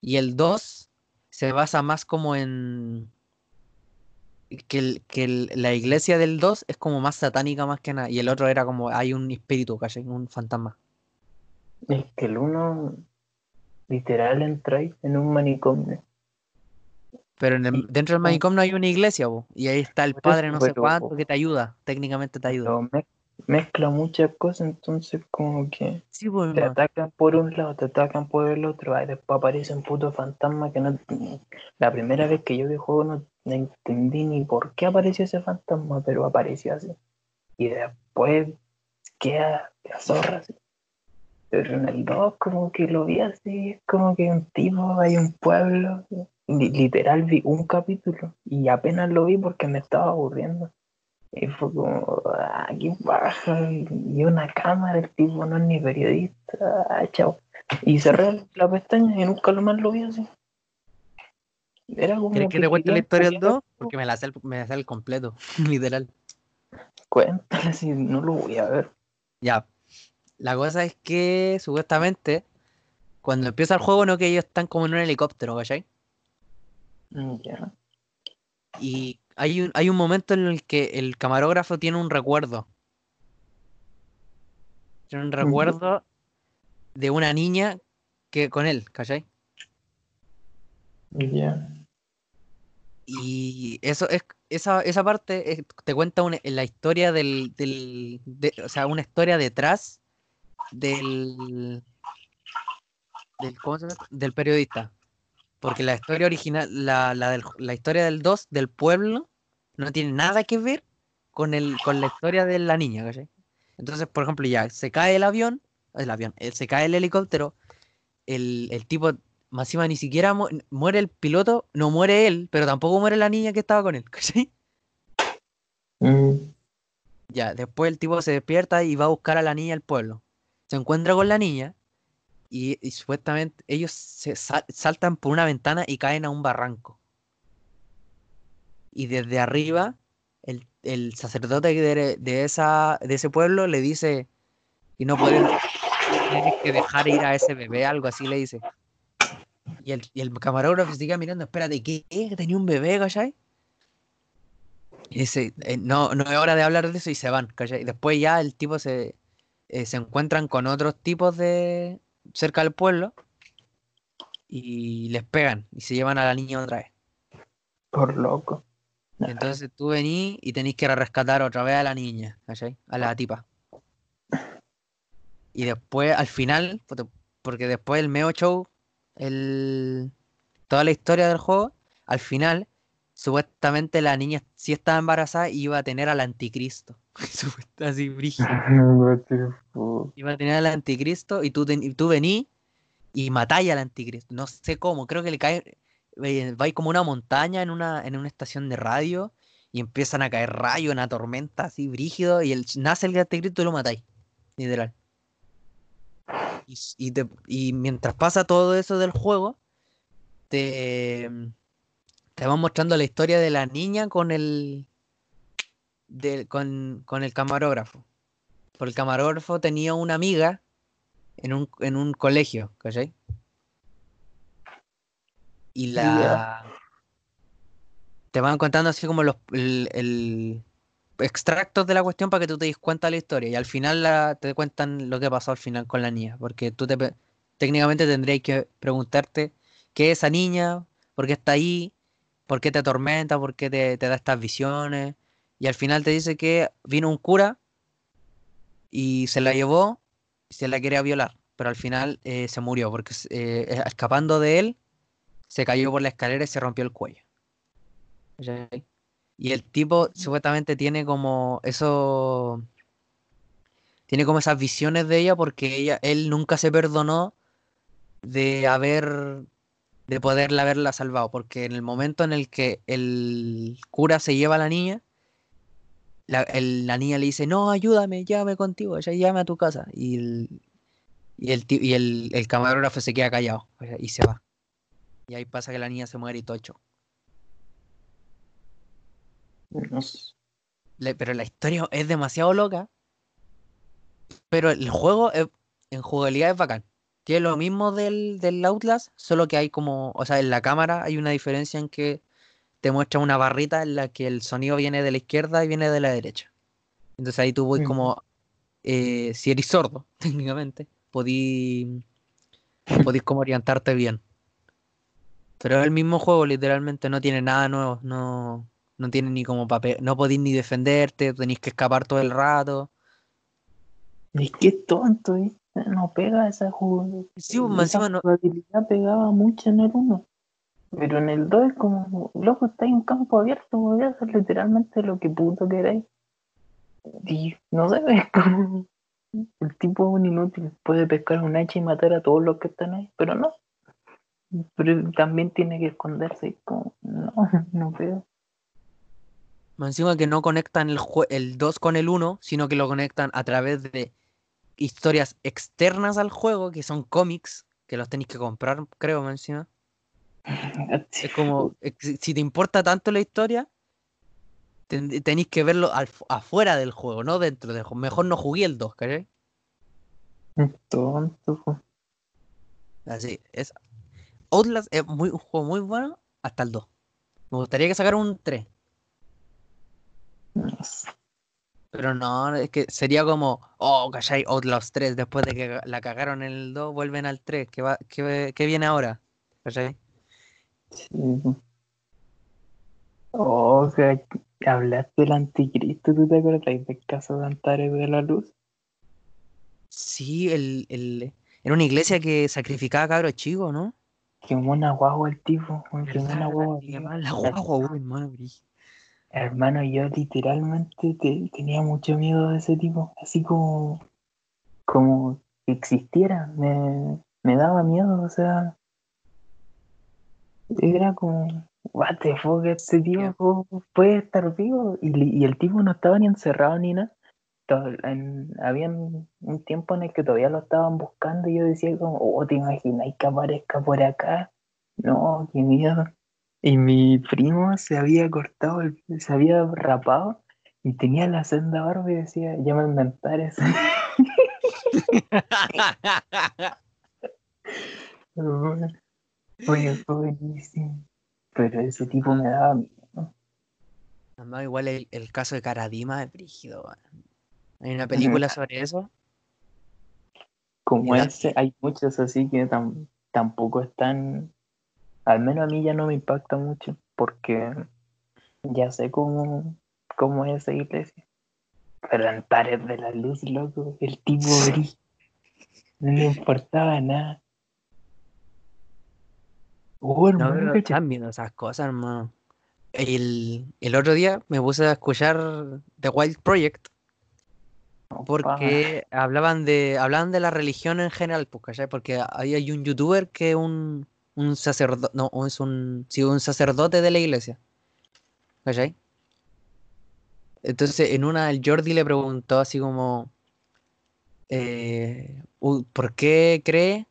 Y el 2 se basa más como en que, el- que el- la iglesia del 2 es como más satánica más que nada, y el otro era como, hay un espíritu, ¿cachai? Un fantasma. Es que el uno literal entráis en un manicomio. Pero en el- dentro del manicomio hay una iglesia, po, y ahí está el padre no sé cuánto que te ayuda, técnicamente te ayuda. Mez- mezcla muchas cosas, entonces como que Sí, pues, te atacan por un lado, te atacan por el otro, ay, después aparecen putos fantasmas que no... La primera vez que yo vi el juego no, no entendí ni por qué apareció ese fantasma, pero apareció así. Y después queda la zorra así. Pero en el 2 como que lo vi así, es como que un tipo, hay un pueblo. Li- Literal vi un capítulo y apenas lo vi porque me estaba aburriendo. Y fue como, ah, qué baja. Y una cámara, el tipo no es ni periodista, ah, chao. Y cerré la pestaña y nunca lo más lo vi así. Era como ¿Quieres que te cuente la historia del copiar 2? Porque me la sé, me la sé el completo, literal. Cuéntale si no lo voy a ver. Ya. La cosa es que supuestamente cuando empieza el juego no que ellos están como en un helicóptero, ¿cachai? Mm, Ya. Y hay un, hay un momento en el que el camarógrafo tiene un recuerdo. Tiene un recuerdo de una niña que con él, ¿cachai? Ya. Y eso es, esa, esa parte es- te cuenta una- la historia del, del de- o sea, una historia detrás del, del, ¿cómo se llama? del periodista. Porque la historia original, la, la, del- la historia del 2 del pueblo no tiene nada que ver con, el, con la historia de la niña, ¿cachai? Entonces, por ejemplo, ya se cae el avión, el avión, eh, se cae el helicóptero, el, el tipo, más encima ni siquiera mu- muere el piloto, no muere él, pero tampoco muere la niña que estaba con él, ¿cachai? Mm, Ya, después el tipo se despierta y va a buscar a la niña al pueblo. Se encuentra con la niña y, supuestamente ellos se sal- saltan por una ventana y caen a un barranco. Y desde arriba, el, el sacerdote de, de esa, de ese pueblo le dice, y no puedes, tienes que dejar ir a ese bebé, algo así le dice. Y el, y el camarógrafo sigue mirando, espérate, ¿qué? ¿Tenía un bebé, cachai? Y dice, "Eh, no, no es hora de hablar de eso y se van, ¿cachai? Y después ya el tipo se, eh, se encuentran con otros tipos de cerca del pueblo y les pegan y se llevan a la niña otra vez. por loco. Entonces tú venís y tenés que rescatar otra vez a la niña, ¿cachai? A la tipa. Y después, al final, porque después el Meo Show, el, toda la historia del juego, al final, supuestamente la niña sí estaba embarazada y iba a tener al anticristo. Así, brígido. Iba a tener al anticristo y tú, ten- y tú venís y matáis al anticristo. No sé cómo, creo que le cae. eh, Vais como una montaña en una, en una estación de radio y empiezan a caer rayos, una tormenta así brígido y el, nace el anticristo y lo matáis. Literal. Y, y te- y mientras pasa todo eso del juego, te, te van mostrando la historia de la niña con el, de- con, con el camarógrafo. Porque el camarógrafo tenía una amiga en un, en un colegio, ¿cachai? Y la... Te van contando así como los el, el- extractos de la cuestión para que tú te des cuenta de la historia. Y al final la- te cuentan lo que pasó al final con la niña. Porque tú te, técnicamente tendrías que preguntarte qué es esa niña, por qué está ahí, por qué te atormenta, por qué te, te da estas visiones. Y al final te dice que vino un cura y se la llevó y se la quería violar. Pero al final eh, se murió porque eh, escapando de él se cayó por la escalera y se rompió el cuello. Y el tipo supuestamente tiene como eso. Tiene como esas visiones de ella porque ella, él nunca se perdonó de haber. De poderla haberla salvado. Porque en el momento en el que el cura se lleva a la niña, la, el- la niña le dice, no, ayúdame, llévame contigo, ya llévame a tu casa. Y el, y el, y el, el camarógrafo se queda callado y se va. Y ahí pasa que la niña se muere y tocho. Le- pero la historia es demasiado loca. Pero el juego es- en jugabilidad es bacán. Tiene lo mismo del, del Outlast, solo que hay como, o sea, en la cámara hay una diferencia en que te muestra una barrita en la que el sonido viene de la izquierda y viene de la derecha. Entonces ahí tú voy como, eh, si eres sordo, técnicamente, podí, podís como orientarte bien. Pero es el mismo juego, literalmente, no tiene nada nuevo, no, no tiene ni como papel, no podís ni defenderte, tenéis que escapar todo el rato. Es que tonto, ¿eh? No pega esa jugabilidad. Sí, pues, encima no- jugabilidad pegaba mucho en el 1. Pero en el 2 es como, loco, está en campo abierto, voy a hacer literalmente lo que puto queráis. Y no sé, es como. El tipo es un inútil, puede pescar un hacha y matar a todos los que están ahí, pero no. Pero también tiene que esconderse, y como, no, no. Más encima que no conectan el, jue- el 2 con el 1, sino que lo conectan a través de historias externas al juego, que son cómics, que los tenéis que comprar, creo, más encima. Es como, si te importa tanto la historia, ten- tenéis que verlo al- afuera del juego, no dentro del juego. Mejor no jugué el 2, ¿cachai? Tonto. Así, es. Outlast es muy, un juego muy bueno hasta el 2. Me gustaría que sacaran un 3. No sé. Pero no, es que sería como, oh, ¿cachai? Outlast 3, después de que la cagaron en el 2, vuelven al 3. ¿Qué, va, qué, qué viene ahora? ¿Cachai? Sí. Oh, que hablaste del anticristo, ¿tú te acuerdas del caso de Antares de la Luz? Sí, el, el, era una iglesia que sacrificaba a cabros chicos, ¿no? Quemó una guagua el tipo, quemó una guagua. Quemaban la guagua, hermano. Hermano, yo literalmente te- tenía mucho miedo de ese tipo, así como, como que existiera, me, me daba miedo, o sea, era como, what the fuck, este tipo ¿cómo puede estar vivo, y, el tipo no estaba ni encerrado ni nada, en- había un un tiempo en el que todavía lo estaban buscando y yo decía como, oh, te imaginas que aparezca por acá, no, qué miedo. Y mi primo se había cortado, el- se había rapado y tenía la senda barba y decía, ya me inventaré eso. Oye, fue buenísimo. Pero ese tipo me daba miedo. Además, igual el, el caso de Karadima es brígido. Hay una película sobre eso. Como ese, hay muchos así que tam- tampoco están, al menos a mí ya no me impacta mucho, porque ya sé cómo, cómo es esa iglesia. Pero Antares de la Luz, loco, el tipo brí- no le importaba nada. Oh, No, hermano, pero cacha- están viendo esas cosas, hermano. El, el otro día me puse a escuchar The Wild Project porque hablaban de hablaban de la religión en general, pues, ¿cachai? Porque ahí hay un youtuber que es un, un sacerdote, no, es un, sí, un sacerdote de la iglesia, ¿cachai? Entonces, en una, el Jordi le preguntó así como, eh, ¿por qué cree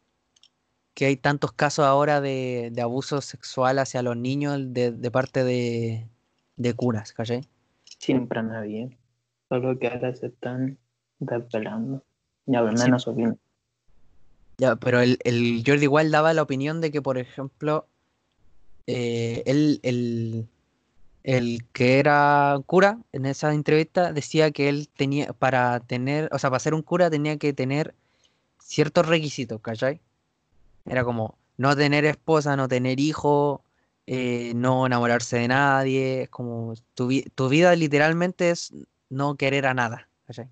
que hay tantos casos ahora de, de abuso sexual hacia los niños de, de parte de, de curas, ¿cachai? Siempre anda bien. Solo que ahora se están desvelando. Y al Sí. Ya, pero el, el Jordi igual daba la opinión de que, por ejemplo, eh, él, el, el que era cura en esa entrevista decía que él tenía, para tener, o sea, para ser un cura tenía que tener ciertos requisitos, ¿cachai? Era como no tener esposa, no tener hijo, eh, no enamorarse de nadie, es como tu, vi- tu vida literalmente es no querer a nada, ¿cachai?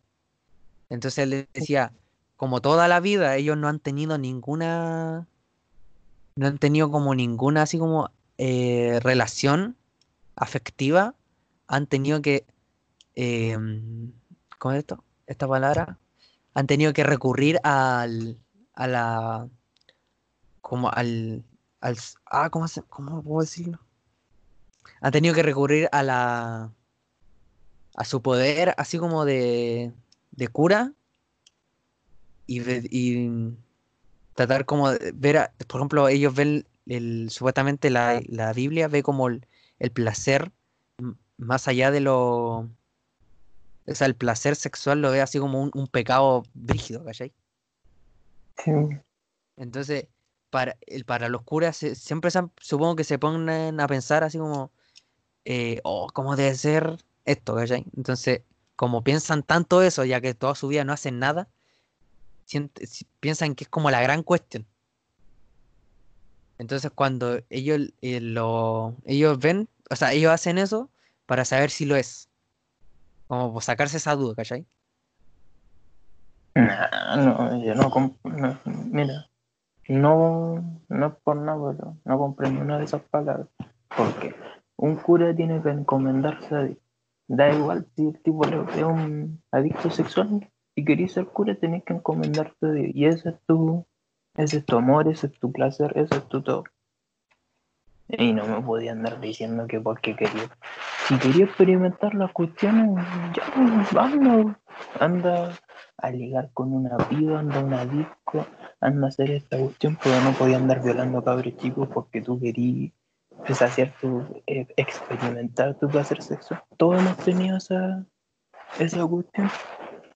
Entonces él decía, como toda la vida ellos no han tenido ninguna, no han tenido como ninguna así como eh, relación afectiva, han tenido que, eh, ¿cómo es esto? Esta palabra, han tenido que recurrir al, a la, como al, al, ah, ¿cómo cómo puedo decirlo? Han tenido que recurrir a la, a su poder, así como de, de cura y, tratar como de ver, a- por ejemplo, ellos ven el, supuestamente la, la Biblia ve como el, el placer más allá de lo, o sea, el placer sexual lo ve así como un, un pecado brígido, ¿cachai? Sí. Entonces, para, el, para los curas se- siempre se supongo que se ponen a pensar así como, eh, oh, ¿cómo debe ser esto, ¿cachai? Entonces, como piensan tanto eso, ya que toda su vida no hacen nada, piensan que es como la gran cuestión. Entonces, cuando ellos, eh, lo, ellos ven, o sea, ellos hacen eso para saber si lo es. Como por sacarse esa duda, ¿cachai? Nah, no, yo no, no, mira, no, no es por nada, pero no comprendo una de esas palabras, porque un cura tiene que encomendarse a Dios. Da igual si el tipo es un adicto sexual, si querés ser cura tenés que encomendarte a Dios, y ese es tu, ese es tu amor, ese es tu placer, ese es tu todo. Y no me podía andar diciendo que porque quería. Si quería experimentar las cuestiones, ya, anda, anda a ligar con una piba, anda a una disco, anda a hacer esta cuestión, pero no podía andar violando cabros chicos porque tú querías hacer tu, eh, experimentar tu placer sexual. Todos hemos tenido esa, esa cuestión,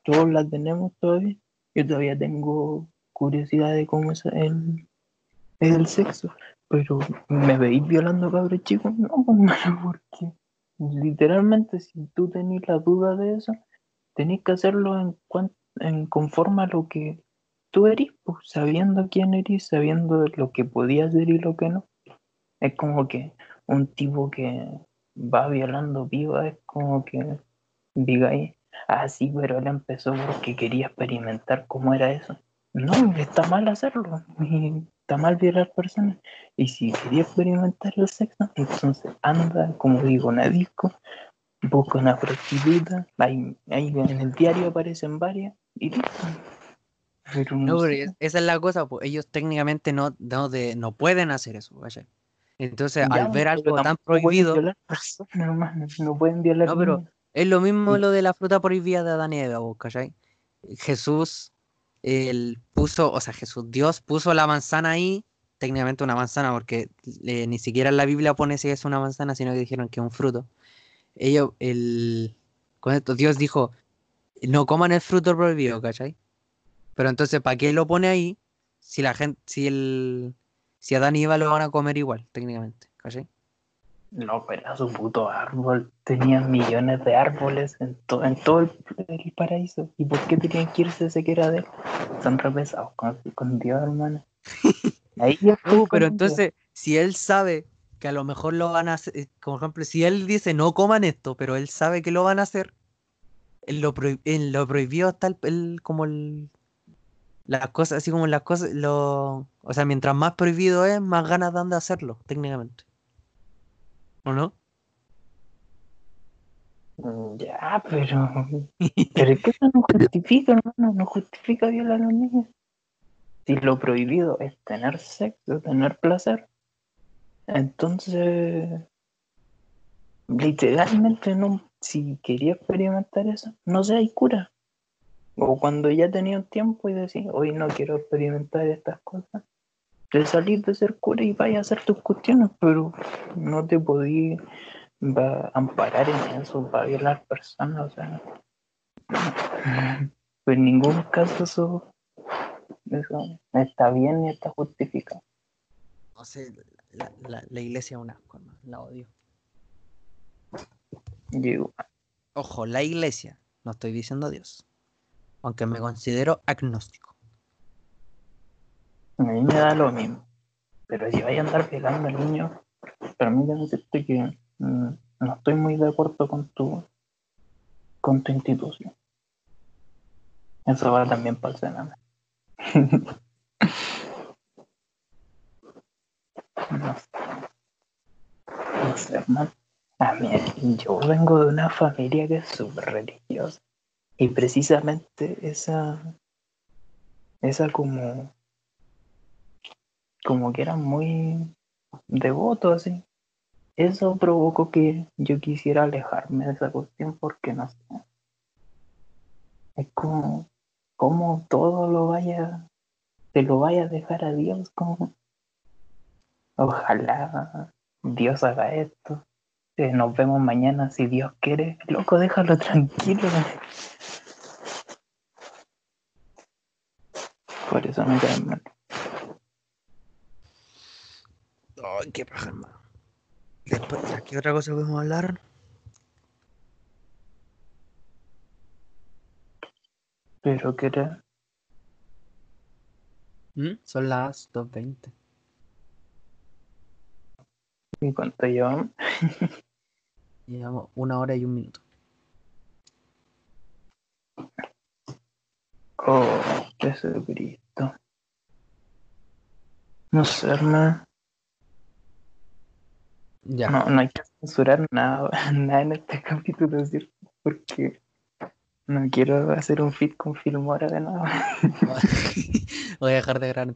todos la tenemos todavía. Yo todavía tengo curiosidad de cómo es el, el sexo, pero ¿me veis violando cabros chicos? No, hermano, porque literalmente si tú tenés la duda de eso, tenés que hacerlo en, en conforme a lo que tú eres, pues, sabiendo quién eres, sabiendo lo que podías ser y lo que no. Es como que un tipo que va violando viva, es como que ahí, ah, sí, pero él empezó porque quería experimentar cómo era eso. No, está mal hacerlo, está mal violar personas. Y si quería experimentar el sexo, entonces anda, como digo, una disco, busca una prostituta, ahí, ahí en el diario aparecen varias, y listo. Pero no, No, pero esa es la cosa, pues ellos técnicamente no, no, de, no pueden hacer eso, ¿cachai? Entonces, Ya, al ver algo tan tampoco pueden prohibido, violar personas, hermano, no pueden violar no, pero. Es lo mismo Sí. lo de la fruta prohibida de Adán y Eva, pues, ¿cachai? Jesús, él puso, o sea, Jesús, Dios puso la manzana ahí, técnicamente una manzana, porque eh, ni siquiera en la Biblia pone si es una manzana, sino que dijeron que es un fruto. Ellos, el, con esto, Dios dijo, no coman el fruto prohibido, ¿cachai? Pero entonces, ¿para qué lo pone ahí si la gente, si el, si Adán y Eva lo van a comer igual, técnicamente, ¿cachai? No, pero era su puto árbol. Tenían millones de árboles en, to- en todo el, el paraíso. ¿Y por qué tenían que irse ese que era de él? Son re pesados con, con Dios, hermano. Ahí ya No, con pero Dios. entonces, si él sabe que a lo mejor lo van a hacer, eh, como ejemplo, si él dice no coman esto, pero él sabe que lo van a hacer, en lo, prohi- en lo prohibido está el, el- como el, las cosas, así como las cosas, lo, o sea, mientras más prohibido es, más ganas dan de hacerlo, técnicamente. ¿O no? Mm, Ya, pero. Pero es que eso no justifica, hermano. No justifica violar a los niños. Si lo prohibido es tener sexo, tener placer, entonces. Literalmente no. Si quería experimentar eso, no sé, hay cura. O cuando ya tenía tiempo y decía, hoy no quiero experimentar estas cosas, de salir de ser cura y vaya a hacer tus cuestiones, pero no te podí va, amparar en eso para violar personas, o sea. Pues en ningún caso eso, eso está bien ni está justificado. No sé, la, la- la iglesia es un asco, hermano, la odio. Digo, Ojo, la iglesia, no estoy diciendo Dios, aunque me considero agnóstico. A mí me da lo mismo. Pero si vaya a andar pegando al niño, permíteme decirte que mm, no estoy muy de acuerdo con tu, con tu institución. Eso va también para el Sename. no sé. No sé, hermano. A mí, yo vengo de una familia que es súper religiosa. Y precisamente esa, esa como, como que eran muy devotos, así. Eso provocó que yo quisiera alejarme de esa cuestión porque no sé. Es como, como todo lo vaya, te lo vaya a dejar a Dios, como, ojalá Dios haga esto. Eh, nos vemos mañana si Dios quiere. Loco, déjalo tranquilo. Por eso me cae mal. Ay, qué paja, hermano. Después, ¿a ¿qué otra cosa podemos hablar? Pero que era. ¿Mm? Son las 2.20. ¿Y cuánto llevamos? Llevamos una hora y un minuto. Oh, Jesucristo. No sé, hermano. Ya. No, no hay que censurar nada, nada en este capítulo, ¿cierto? Porque no quiero hacer un fit con Filmora de nuevo. Voy a dejar de grabar